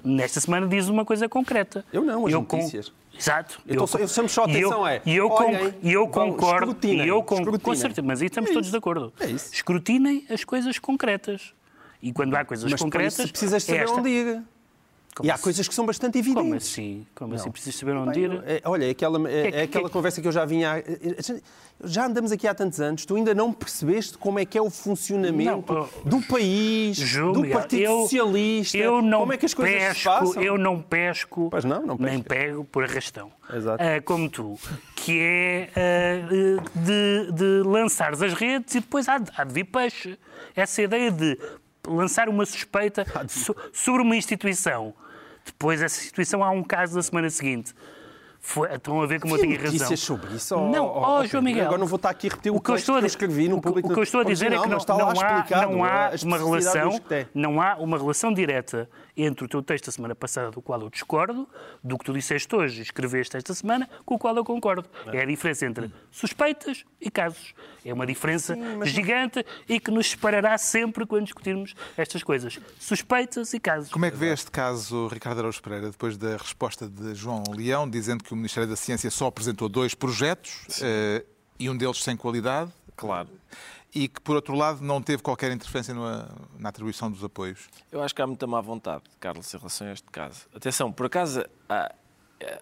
Nesta semana diz uma coisa concreta. Eu não, as con- notícias. Exato. Eu eu chamo só a e eu- atenção, é, E eu, olhem, e eu concordo. E eu con- com certeza, mas aí estamos É todos de acordo. É isso. Escrutinem as coisas concretas. E quando há coisas Mas concretas. isso precisas saber é esta- onde ir. Como E há assim? coisas que são bastante Como evidentes. assim? Como Não. assim? Precisas saber onde ir? É, olha, é aquela, é, que- é aquela que- conversa que eu já vinha. a- Já andamos aqui há tantos anos, tu ainda não percebeste como é que é o funcionamento Não, oh, do país, João do Partido eu- Socialista, Eu não como é que as coisas pesco, se passam. Eu não pesco, Pois não, não nem pesca. pego por arrastão. Exato. Ah, como tu, que é ah, de, de lançares as redes e depois há há de vir peixe. Essa ideia de lançar uma suspeita so- sobre uma instituição, depois essa instituição há um caso da semana seguinte. Foi, estão a ver como eu Havia tinha razão. notícias sobre isso? Não, ó, oh, João Miguel. Agora não vou estar aqui a repetir o, O que eu texto estou a que eu escrevi no o que- público. o que eu estou a dizer é que não, mas não há, não há uma relação, é. não há uma relação direta entre o teu texto da semana passada, do qual eu discordo, do que tu disseste hoje e escreveste esta semana, com o qual eu concordo. É a diferença entre suspeitas e casos. É uma diferença gigante e que nos separará sempre quando discutirmos estas coisas. Suspeitas e casos. Como é que vê este caso, Ricardo Araújo Pereira, depois da resposta de João Leão, dizendo que o Ministério da Ciência só apresentou dois projetos eh, e um deles sem qualidade? Claro. E que, por outro lado, não teve qualquer interferência na, na atribuição dos apoios. Eu acho que há muita má vontade, Carlos, em relação a este caso. Atenção, por acaso, há,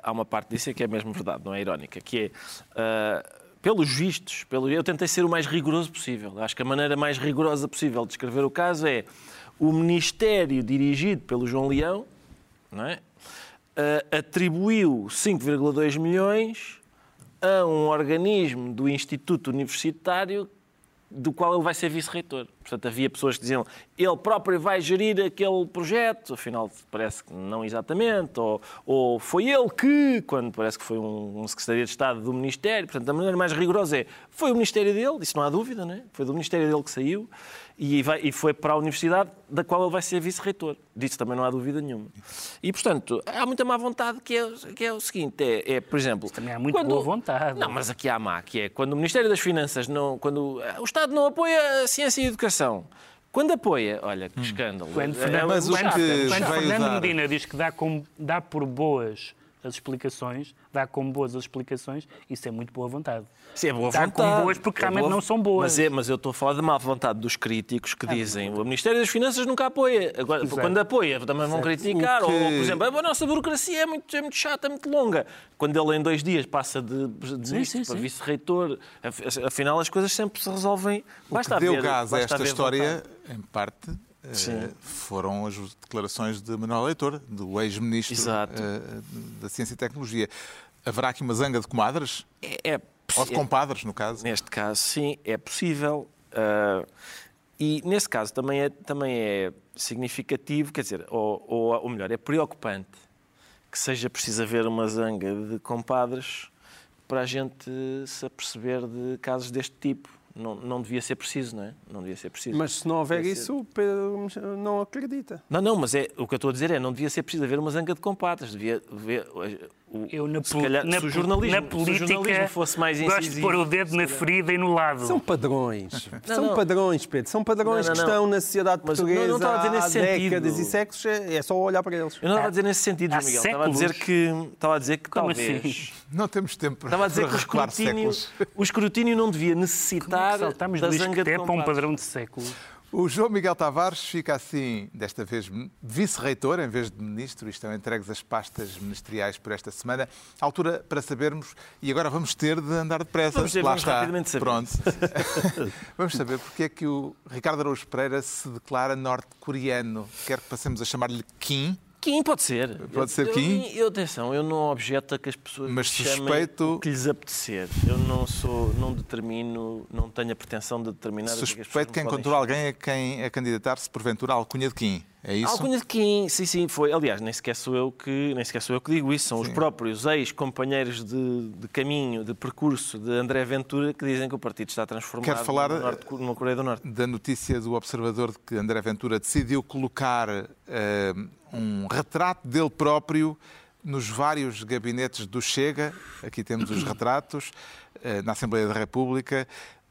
há uma parte disso que é mesmo verdade, não é irónica, que é, ah, pelos vistos, pelo, eu tentei ser o mais rigoroso possível. Acho que a maneira mais rigorosa possível de escrever o caso é o Ministério dirigido pelo João Leão, não é? Ah, atribuiu 5,2 milhões a um organismo do Instituto Universitário do qual ele vai ser vice-reitor. Portanto, havia pessoas que diziam ele próprio vai gerir aquele projeto, afinal parece que não exatamente, ou, ou foi ele que, quando parece que foi um, um secretário de Estado do Ministério. Portanto, a maneira mais rigorosa é foi o Ministério dele, isso não há dúvida, não é? Foi do Ministério dele que saiu e, vai, e foi para a Universidade da qual ele vai ser vice-reitor. Disso também não há dúvida nenhuma. E, portanto, há muita má vontade que é, que é o seguinte, é, é, por exemplo... Também há muito boa vontade. Não, mas aqui há má, que é quando o Ministério das Finanças não. Quando o Estado não apoia a ciência e a educação. Quando apoia, olha, que escândalo. Quando É- Fernando, é mas o quando- que quando Fernando Medina diz que dá, como, dá por boas as explicações, dá como boas as explicações, isso é muito boa vontade. Sim, é boa Dá vontade. como boas porque É realmente boa- não são boas. Mas, é, mas eu estou a falar da má vontade dos críticos que dizem o Ministério das Finanças nunca apoia. Agora, quando apoia, também vão criticar. Que- Ou, por exemplo, a nossa burocracia é muito, é muito chata, é muito longa. Quando ele em dois dias passa de, de ministro sim, para sim. vice-reitor, af- afinal as coisas sempre se resolvem. O Basta que deu haver- gás a esta história, vontade. em parte, Sim. foram as declarações de Manuel Leitor, do ex-ministro eh, da Ciência e Tecnologia. Haverá aqui uma zanga de comadres? É, é, Ou de compadres, no caso? Neste caso, sim, é possível. Ah, e nesse caso também é, também é significativo, quer dizer, ou, ou, ou melhor, é preocupante que seja preciso haver uma zanga de compadres para a gente se aperceber de casos deste tipo. Não, não devia ser preciso, não é? Não devia ser preciso. Mas se não houver Devia isso, o Pedro não acredita. Não, não, mas é, o que eu estou a dizer é não devia ser preciso haver uma zanga de compadres. Devia haver. O, Eu, na, se calhar, na, se o jornalismo, na se o política, jornalismo fosse mais gosto de incisivo, pôr o dedo na ferida e no lado. São padrões. São não. padrões, Pedro. São padrões Não, não, que não. estão na sociedade Mas não- não portuguesa estava a dizer há nesse sentido. décadas e séculos. É é só olhar para eles. Eu não estava a dizer nesse sentido, há João Miguel. Estava a dizer séculos. que, estava a dizer que Como talvez. assim? Não temos tempo para, Estava a dizer para que o recuar escrutínio, séculos. o escrutínio não devia Como é necessitar que saltamos da zanga de isqueté para um padrão de século. O João Miguel Tavares fica assim, desta vez vice-reitor em vez de ministro, e estão entregues as pastas ministeriais por esta semana. Altura para sabermos, e agora vamos ter de andar depressa. Vamos ter, Lá vamos está. rapidamente saber. Pronto. vamos saber porque é que o Ricardo Araújo Pereira se declara norte-coreano. Quer que passemos a chamar-lhe Kim, Kim pode ser. Pode ser eu, Kim. Eu, atenção, eu não objeto a que as pessoas Mas suspeito- que lhes apetecer. Eu não sou, não determino, não tenho a pretensão de determinar é suspeito que podem encontrou alguém a quem a candidatar-se porventura à alcunha de Kim. É isso? Alcunha de Kim, sim, sim, foi. Aliás, nem sequer sou eu que, nem sequer sou eu que digo isso, são os Sim. próprios ex-companheiros de, de caminho, de percurso de André Ventura que dizem que o partido está transformado Quero falar, no norte, numa Coreia do Norte. da notícia do Observador de que André Ventura decidiu colocar eh, um retrato dele próprio nos vários gabinetes do Chega. Aqui temos os retratos, eh, na Assembleia da República.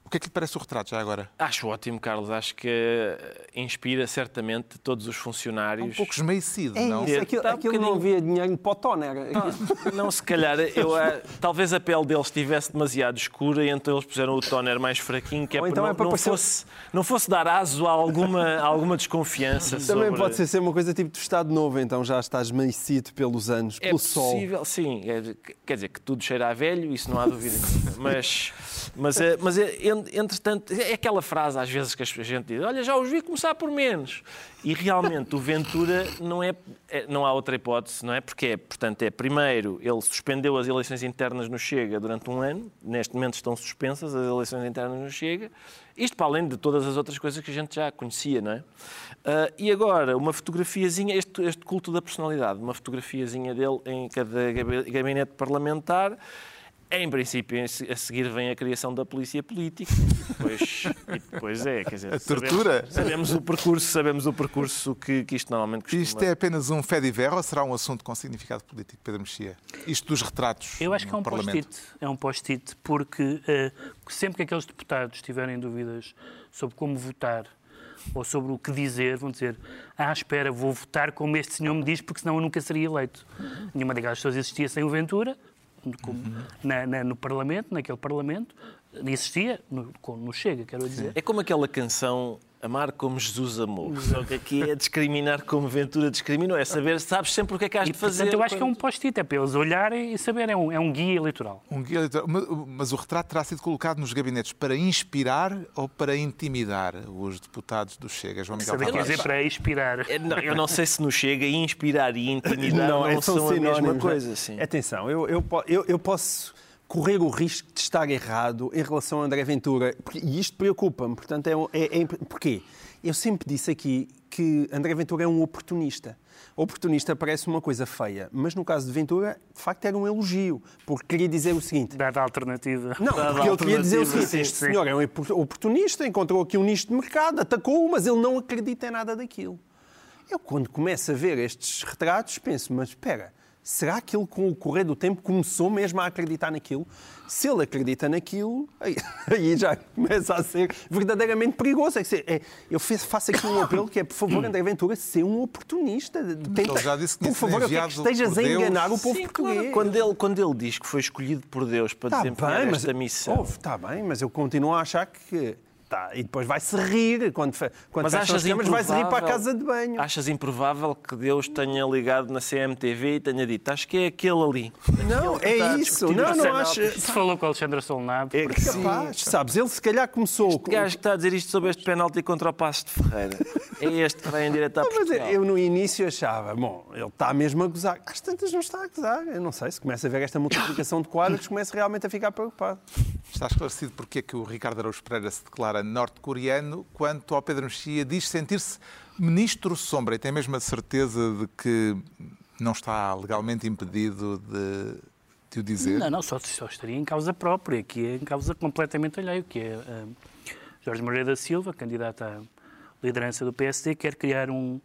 O que é que lhe parece o retrato já agora? Acho ótimo, Carlos. Acho que eh, inspira certamente todos os É um funcionários. pouco esmaecido, É não? isso, aquilo, Tá um aquilo não havia dinheiro para o toner. Não, se calhar, eu, ah, talvez a pele deles estivesse demasiado escura e então eles puseram o toner mais fraquinho, que é para então não, é para não parecer- fosse, não fosse dar aso a alguma, a alguma desconfiança Também sobre... pode ser, ser uma coisa tipo do Estado Novo, então já estás esmaecido pelos anos, É pelo sol. possível, sim. É, quer dizer que tudo cheira a velho, isso não há dúvida. Mas, mas, é, mas é, entretanto, é aquela frase às vezes que a gente diz: Olha, já os vi começar por menos. E realmente o Ventura não, é, é- não há outra hipótese, não é? Porque é, portanto, é primeiro, ele suspendeu as eleições internas no Chega durante um ano, neste momento estão suspensas as eleições internas no Chega, isto para além de todas as outras coisas que a gente já conhecia, não é? Ah, e agora, uma fotografiazinha, este, este culto da personalidade, uma fotografiazinha dele em cada gabi- gabinete parlamentar. Em princípio, a seguir vem a criação da polícia política. E depois, e depois é, quer dizer, A tortura. Sabemos, sabemos o percurso, sabemos o percurso que, que isto normalmente costuma. Isto é apenas um fé de ou será um assunto com significado político, Pedro Mexia? Isto dos retratos Eu acho que é um post-it. É um post-it porque eh, sempre que aqueles deputados tiverem dúvidas sobre como votar ou sobre o que dizer, vão dizer ah, espera, vou votar como este senhor me diz porque senão eu nunca seria eleito. Nenhuma daquelas pessoas existia sem o Ventura, como na- na- no Parlamento, naquele Parlamento, existia no, no Chega, quero dizer. É como aquela canção Amar como Jesus amou. Só que aqui é discriminar como Ventura discriminou. É saber, sabes sempre o que é que has E, de fazer. portanto, eu acho que é um quando- post-it, é para eles olharem e saberem, é um, é um guia eleitoral. Um guia eleitoral. Mas- Mas o retrato terá sido colocado nos gabinetes para inspirar ou para intimidar os deputados do Chega? João Miguel Saber dizer para inspirar. É, não, eu não sei se nos chega inspirar e intimidar não, é, são, a mesma coisa. Sim. Atenção, eu, eu, eu, eu posso correr o risco de estar errado em relação a André Ventura, e isto preocupa-me. Portanto, é, é, é, porquê? Eu sempre disse aqui que André Ventura é um oportunista. Oportunista parece uma coisa feia, mas no caso de Ventura, de facto, era um elogio, porque queria dizer o seguinte: Dada a alternativa. não, Dada porque ele queria dizer o seguinte: este senhor é um oportunista, encontrou aqui um nicho de mercado, atacou-o, mas ele não acredita em nada daquilo. Eu, quando começo a ver estes retratos, penso, mas espera, será que ele, com o correr do tempo, começou mesmo a acreditar naquilo? Se ele acredita naquilo, aí, aí já começa a ser verdadeiramente perigoso. É que se- é- eu faço aqui um apelo que é, por favor, André Ventura, ser um oportunista. Tenta, ele já disse que por favor, que estejas por a enganar o povo Sim, português. claro. Quando ele, quando ele diz que foi escolhido por Deus para Está desempenhar bem, mas esta missão. Está bem, mas eu continuo a achar que. Tá, e depois vai-se rir quando, quando Mas achas as câmaras, vai-se rir para a improvável- casa de banho. Achas improvável que Deus tenha ligado na CMTV e tenha dito acho que é aquele ali. Não, Aquele é isso. discutir Não, não acho. Se falou com o Alexandre Solnado, É porque capaz, sabes? Ele se calhar começou. O gajo que está a dizer isto sobre este penalti contra o Passo de Ferreira é este que vai em direto à mas eu no início achava, bom, ele está mesmo a gozar. Às tantas não está a gozar. Eu não sei, se começa a ver esta multiplicação de quadros, começa realmente a ficar preocupado. Está esclarecido porque é que o Ricardo Araújo Pereira se declara norte-coreano, quanto ao Pedro Mexia diz sentir-se ministro sombra e tem mesmo a certeza de que não está legalmente impedido de, de o dizer. Não, não, só, só estaria em causa própria, que é em causa completamente alheio, que é ah, Jorge Moreira da Silva, candidato à liderança do PSD, quer criar um,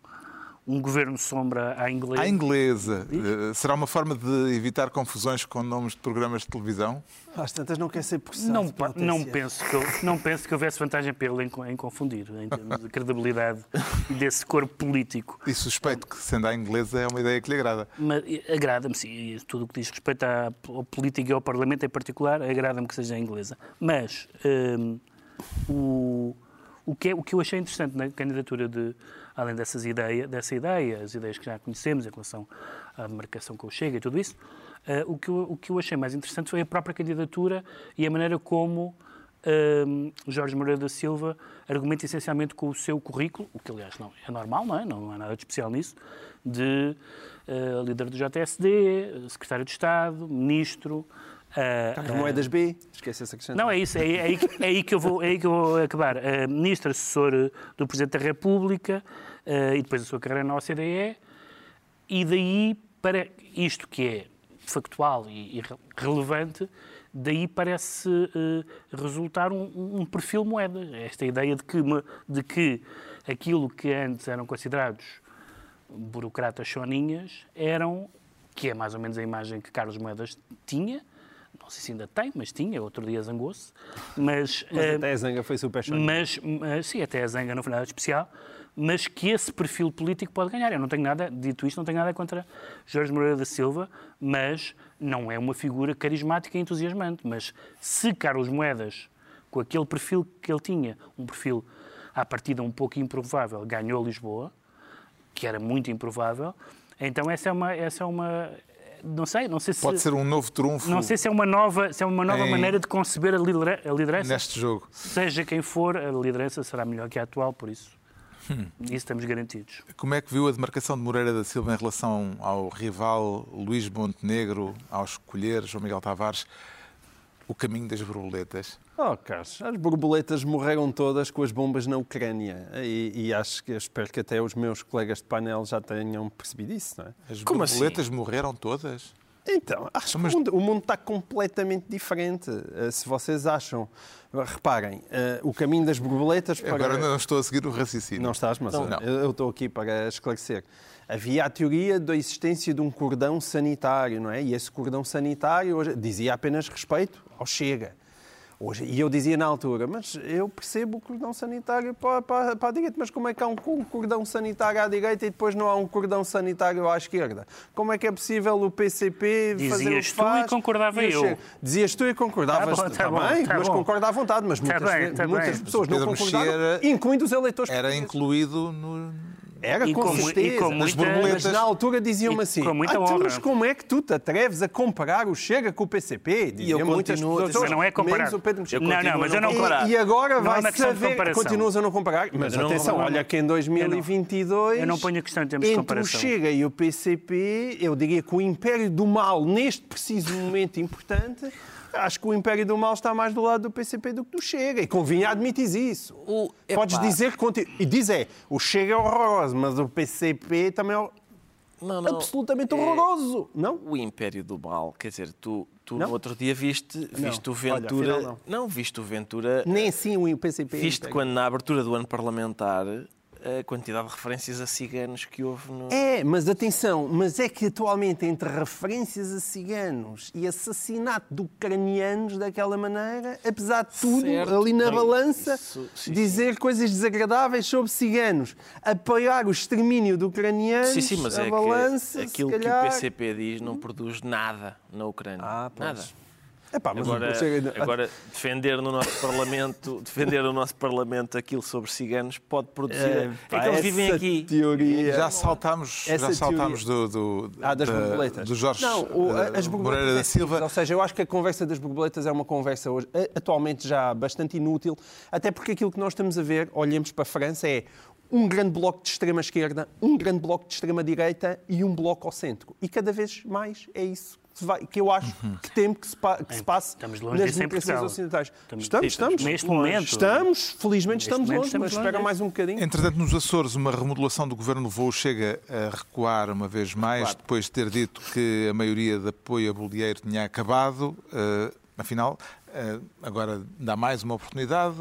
um governo sombra à inglesa. À inglesa, eh, será uma forma de evitar confusões com nomes de programas de televisão? Às tantas não quer ser processado. Não, não, penso que, eu- não penso que houvesse vantagem para ele em, em confundir, em termos de credibilidade desse corpo político. E suspeito que, sendo à inglesa, é uma ideia que lhe agrada. Mas agrada-me, sim, e tudo o que diz respeito à, ao política e ao Parlamento em particular, agrada-me que seja inglesa. Mas hum, o, o, que é, o que eu achei interessante na candidatura de, além dessas ideias, dessa ideia, as ideias que já conhecemos em relação à demarcação com o Chega e tudo isso, eh, o, que eu, o que eu achei mais interessante foi a própria candidatura e a maneira como hum, Jorge Moreira da Silva argumenta essencialmente com o seu currículo, o que aliás não é normal, não é? Não há nada de especial nisso, de eh, líder do JSD, secretário de Estado, ministro. Eh, Carlos eh, Moedas B, esquece essa questão. não, é isso, é, é aí, que- é aí que eu vou, é aí que eu vou acabar. Eh, ministro assessor do Presidente da República eh, e depois a sua carreira na OCDE, e daí para isto que é factual e, e re- relevante, daí parece eh, resultar um, um perfil moeda. Esta ideia de que, de que aquilo que antes eram considerados burocratas choninhas eram, que é mais ou menos a imagem que Carlos Moedas tinha, não sei se ainda tem, mas tinha, outro dia zangou-se, mas, Mas eh, até a Zanga foi super chata. mas, mas sim, até a Zanga não foi nada especial, mas que esse perfil político pode ganhar. Eu não tenho nada, dito isto, não tenho nada contra Jorge Moreira da Silva, mas não é uma figura carismática e entusiasmante. Mas se Carlos Moedas, com aquele perfil que ele tinha, um perfil à partida um pouco improvável, ganhou Lisboa, que era muito improvável, então essa é uma, essa é uma não sei, não sei se Pode ser um novo trunfo não sei se é uma nova, se é uma nova Em- maneira de conceber a lidera- a liderança neste jogo. seja quem for, a liderança será melhor que a atual, por isso. Hum. Isso estamos garantidos. Como é que viu a demarcação de Moreira da Silva em relação ao rival Luís Montenegro, ao escolher João Miguel Tavares, o caminho das borboletas? Oh, Carlos, as borboletas morreram todas com as bombas na Ucrânia. E, e acho que espero que até os meus colegas de painel já tenham percebido isso, não é? As Como assim? borboletas morreram todas? Então, acho Mas- que o mundo, o mundo está completamente diferente. Eh, Se vocês acham, reparem, eh, o caminho das borboletas para... Agora não estou a seguir o raciocínio. Não estás, mas Não. eu eu estou aqui para esclarecer. Havia a teoria da existência de um cordão sanitário, não é? E esse cordão sanitário hoje, dizia apenas respeito ao Chega. Hoje, e eu dizia na altura, mas eu percebo o cordão sanitário para, para, para a direita, mas como é que há um cordão sanitário à direita e depois não há um cordão sanitário à esquerda? Como é que é possível o PCP fazer o que Dizias tu faz e concordava o eu. Chega? Dizias tu e concordavas Tá bom, tá bom, também, tá mas bom. concordo à vontade, mas Tá muitas, bem, tá muitas bem. pessoas não Mexia incluindo os eleitores Era portugueses. incluído no. Era E com, com mu- e certeza. com muita- borboletas- Mas na altura diziam-me E assim: com muita "Ah, honra." mas como é que tu te atreves a comparar o Chega com o PCP? Diziam eu muitas continuo pessoas. não é comparar. menos o Pedro Mexia. Não, não, mas eu não comparar. E, e agora é vai uma questão de saber. Continuas a não comparar. Mas atenção, não- olha que em 2022. Eu não ponho a questão em termos de entre comparação. o Chega e o PCP, eu diria que o Império do Mal, neste preciso momento importante. Acho que o Império do Mal está mais do lado do PCP do que do Chega. E convinha admitir isso. O- Podes dizer que. E diz é, o Chega é horroroso, mas o PCP também é Não, não. absolutamente É- horroroso. Não? O Império do Mal, quer dizer, tu, tu Não? no outro dia viste, viste o Olha, Ventura. afinal não. viste o Ventura. Nem assim o PCP. Viste quando na abertura do ano parlamentar a quantidade de referências a ciganos que houve no. É, mas atenção, mas é que atualmente entre referências a ciganos e assassinato de ucranianos daquela maneira, apesar de tudo, Certo. ali na Não, balança, isso- sim, dizer coisas desagradáveis sobre ciganos, apoiar o extermínio de ucranianos, Sim, sim, mas a é balança, que aquilo se que calhar... o PCP diz não produz nada na Ucrânia. Ah, pois. nada. Epá, Agora, agora, defender no nosso Parlamento, defender no nosso Parlamento aquilo sobre ciganos pode produzir. É, pá, que eles vivem aqui. Teoria... Já saltámos, Essa já saltámos do, do, Ah, das da- borboletas. do Jorge Não, o- eh, as borboletas Moreira é da Silva. simples. Ou seja, eu acho que a conversa das borboletas é uma conversa hoje, eh, atualmente já bastante inútil, até porque aquilo que nós estamos a ver, olhemos para a França, é um grande bloco de extrema-esquerda, um grande bloco de extrema-direita e um bloco ao centro. E cada vez mais é isso que, se vai- que eu acho que temo que se, pa- que se passe Estamos longe nas democracias ocidentais. Estamos- Estamos, estamos. neste longe. momento. Estamos, felizmente Neste estamos longe, estamos mas longe espera mais um bocadinho. Entretanto, nos Açores, uma remodelação do governo levou o Chega a recuar uma vez mais, depois de ter dito que a maioria de apoio a Bolieiro tinha acabado. Eh, afinal, eh, agora dá mais uma oportunidade.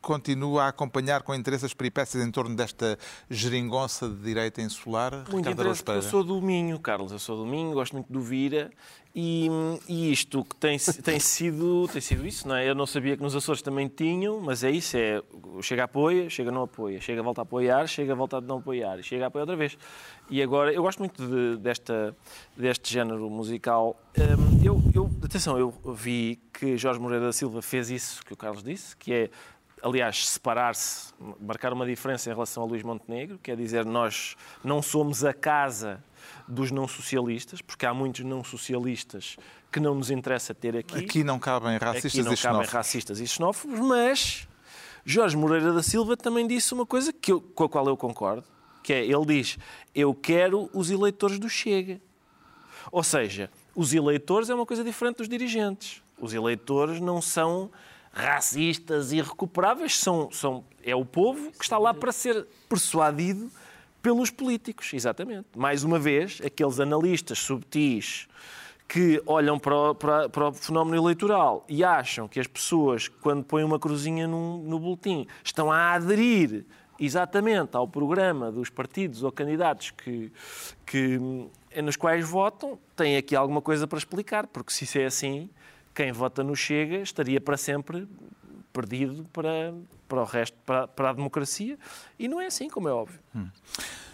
Continua a acompanhar com interesse as peripécias em torno desta geringonça de direita insular. Muito Ricardo interesse, eu sou do Minho, Carlos, eu sou do Minho, gosto muito do Vira e, e isto que tem, tem, sido, tem sido isso, não é? Eu não sabia que nos Açores também tinham, mas é isso, é chega apoia, chega não apoia, chega volta a apoiar, chega volta a não apoiar, e chega a apoiar outra vez. E agora, eu gosto muito de- desta, deste género musical. Hum, eu, eu, atenção, eu vi que Jorge Moreira da Silva fez isso que o Carlos disse, que é aliás, separar-se, marcar uma diferença em relação a Luís Montenegro, quer dizer, nós não somos a casa dos não socialistas, porque há muitos não socialistas que não nos interessa ter aqui. Aqui não cabem racistas Aqui não e cabem xenófobos. racistas e xenófobos, mas Jorge Moreira da Silva também disse uma coisa que eu- com a qual eu concordo, que é, ele diz, eu quero os eleitores do Chega. Ou seja, os eleitores é uma coisa diferente dos dirigentes. Os eleitores não são racistas e irrecuperáveis, são, são, é o povo que está lá para ser persuadido pelos políticos, exatamente. Mais uma vez, aqueles analistas subtis que olham para o, para- para o fenómeno eleitoral e acham que as pessoas, quando põem uma cruzinha num- no boletim, estão a aderir exatamente ao programa dos partidos ou candidatos que, que, nos quais votam, têm aqui alguma coisa para explicar, porque se isso é assim, quem vota no Chega estaria para sempre perdido para, para o resto, para, para a democracia. E não é assim, como é óbvio.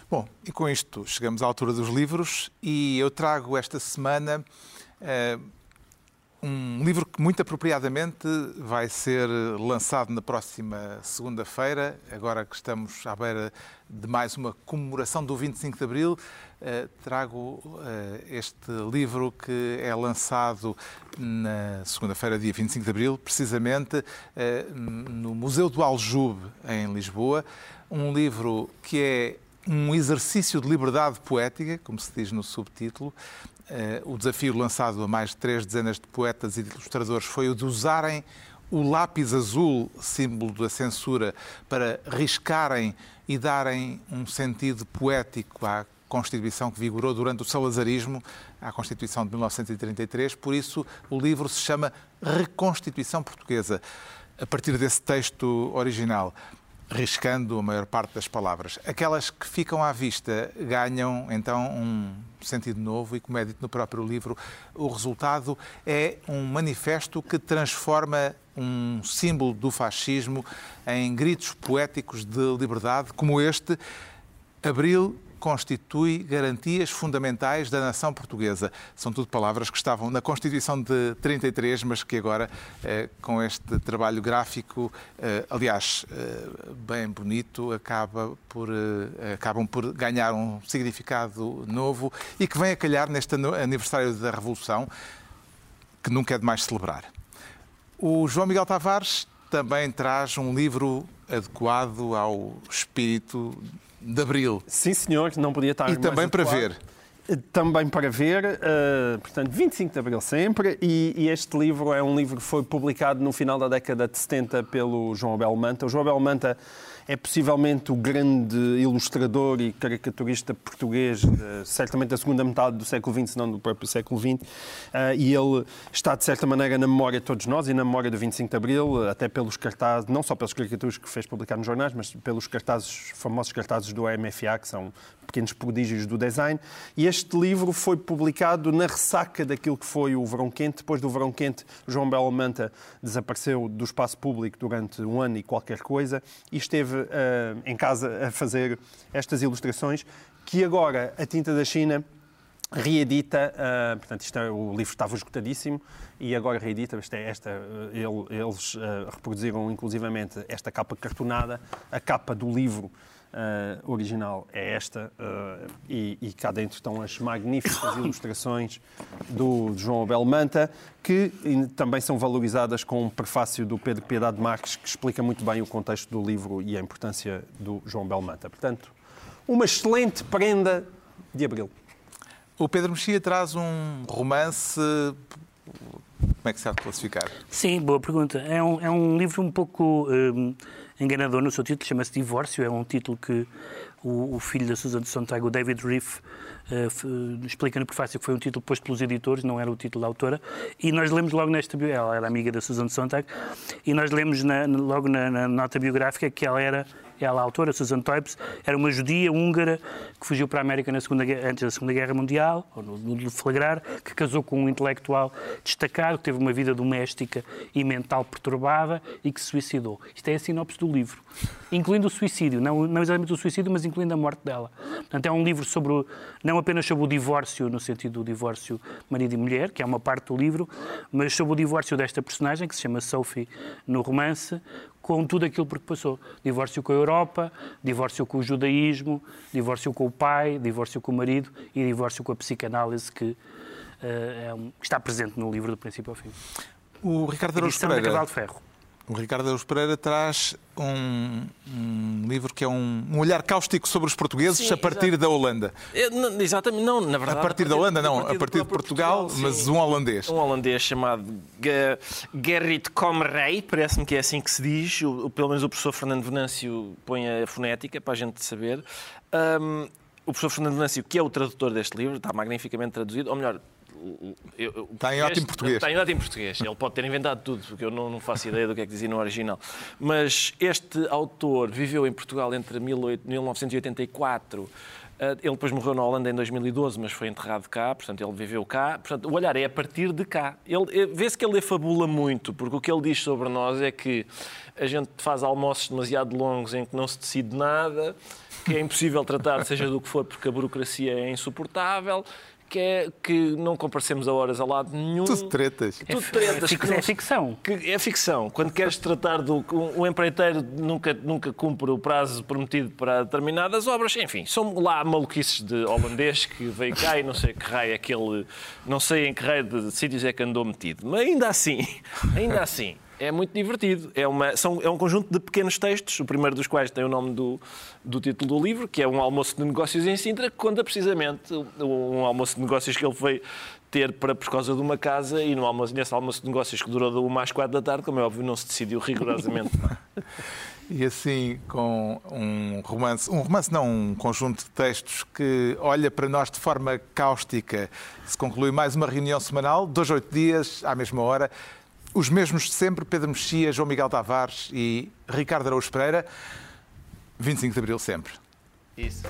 Bom, e com isto chegamos à altura dos livros e eu trago esta semana eh, um livro que muito apropriadamente vai ser lançado na próxima segunda-feira, agora que estamos à beira de mais uma comemoração do 25 de Abril. eh, trago eh, este livro que é lançado na segunda-feira, dia 25 de Abril, precisamente eh, no Museu do Aljube, em Lisboa. Um livro que é um exercício de liberdade poética, como se diz no subtítulo. Eh, o desafio lançado a mais de três dezenas de poetas e de ilustradores foi o de usarem o lápis azul, símbolo da censura, para riscarem e darem um sentido poético à Constituição que vigorou durante o salazarismo, à Constituição de 1933. Por isso, o livro se chama Reconstituição Portuguesa, a partir desse texto original riscando a maior parte das palavras. Aquelas que ficam à vista ganham então um sentido novo e, como é dito no próprio livro, o resultado é um manifesto que transforma um símbolo do fascismo em gritos poéticos de liberdade, como este, Abril constitui garantias fundamentais da nação portuguesa. São tudo palavras que estavam na Constituição de 33, mas que agora, eh, com este trabalho gráfico, eh, aliás, eh, bem bonito, acaba por, acabam por ganhar um significado novo e que vem a calhar neste aniversário da Revolução, que nunca é demais celebrar. O João Miguel Tavares também traz um livro adequado ao espírito de Abril. Sim, senhor, não podia estar E mais também para ver. Também para ver, eh, portanto, 25 de Abril sempre, e, e este livro é um livro que foi publicado no final da década de 70 pelo João Abel Manta. O João Abel Manta é possivelmente o grande ilustrador e caricaturista português, eh, certamente da segunda metade do século XX, se não do próprio século XX, eh, e ele está, de certa maneira, na memória de todos nós e na memória do 25 de Abril, até pelos cartazes, não só pelas caricaturas que fez publicar nos jornais, mas pelos cartazes, famosos cartazes do MFA, que são pequenos prodígios do design. E este livro foi publicado na ressaca daquilo que foi o Verão Quente. Depois do Verão Quente, João Belo Manta desapareceu do espaço público durante um ano e qualquer coisa e esteve eh, em casa a fazer estas ilustrações que agora a tinta da China reedita, uh, portanto, isto é, o livro estava esgotadíssimo e agora reedita, esta, esta, uh, ele- eles uh, reproduziram inclusivamente esta capa cartonada, a capa do livro uh, original é esta uh, e, e cá dentro estão as magníficas ilustrações do João Abel Manta, que também são valorizadas com um prefácio do Pedro Piedade Marques, que explica muito bem o contexto do livro e a importância do João Abel Manta. Portanto, uma excelente prenda de Abril. O Pedro Mexia traz um romance. Como é que se há de classificar? Sim, boa pergunta. É um, é um livro um pouco hum, enganador no seu título, chama-se Divórcio. É um título que o, o filho da Susan Sontag, o David Riff, eh, f- explica no prefácio que foi um título posto pelos editores, não era o título da autora. E nós lemos logo nesta ela era amiga da Susan Sontag, e nós lemos na- logo na, na nota biográfica que ela era ela, autora, Susan Toipes, era uma judia húngara que fugiu para a América na segunda, antes da Segunda Guerra Mundial, ou no, no flagrar, que casou com um intelectual destacado, que teve uma vida doméstica e mental perturbada e que se suicidou. Isto é a sinopse do livro, incluindo o suicídio, não, não exatamente o suicídio, mas incluindo a morte dela. Portanto, é um livro sobre, o- não apenas sobre o divórcio, no sentido do divórcio marido e mulher, que é uma parte do livro, mas sobre o divórcio desta personagem, que se chama Sophie no romance, com tudo aquilo por que passou. Divórcio com a Europa, divórcio com o judaísmo, divórcio com o pai, divórcio com o marido e divórcio com a psicanálise que, eh, é um- que está presente no livro do princípio ao fim. O Ricardo Araújo Pereira. Cavalo de Ferro. O Ricardo Araújo Pereira traz um, um livro que é um, um olhar cáustico sobre os portugueses Sim, a partir da Holanda. É, não, exatamente, não, na A verdade. partir da Holanda, não, a partir de Portugal, sim. mas um holandês. Um holandês chamado Ge- Gerrit Komrij, parece-me que é assim que se diz, o, pelo menos o professor Fernando Venâncio põe a fonética para a gente saber. Ahm, o professor Fernando Venâncio, que é o tradutor deste livro, está magnificamente traduzido, ou melhor, eu- Está em ótimo português. Está em ótimo português. Ele pode ter inventado tudo, porque eu não, não faço ideia do que é que dizia no original. Mas este autor viveu em Portugal entre 18- 1984 Uh, ele depois morreu na Holanda em 2012, mas foi enterrado cá, portanto ele viveu cá. Portanto, o olhar é a partir de cá. Ele, vê-se que ele fabula muito, porque o que ele diz sobre nós é que a gente faz almoços demasiado longos em que não se decide nada, que é impossível tratar, seja do que for, porque a burocracia é insuportável, que é que não comparecemos a horas a lado nenhum. Tudo tretas. Tudo tretas. É, é ficção. Que é ficção. Quando queres tratar do. O empreiteiro nunca, nunca cumpre o prazo prometido para determinadas obras. Enfim, são lá maluquices de holandês que veio cá e não sei que raio aquele. Não sei em que raio de sítios é que andou metido. Mas ainda assim, ainda assim é muito divertido. É, uma, são, é um conjunto de pequenos textos, o primeiro dos quais tem o nome do, do título do livro, que é um almoço de negócios em Sintra, que conta precisamente um almoço de negócios que ele foi ter para, por causa de uma casa e no almoço, nesse almoço de negócios que durou de uma às quatro da tarde, como é óbvio, não se decidiu rigorosamente. E assim, com um romance, um romance não, um conjunto de textos que olha para nós de forma cáustica, se conclui mais uma reunião semanal, dois, oito dias, à mesma hora. Os mesmos de sempre, Pedro Mexia, João Miguel Tavares e Ricardo Araújo Pereira. 25 de Abril sempre. Isso.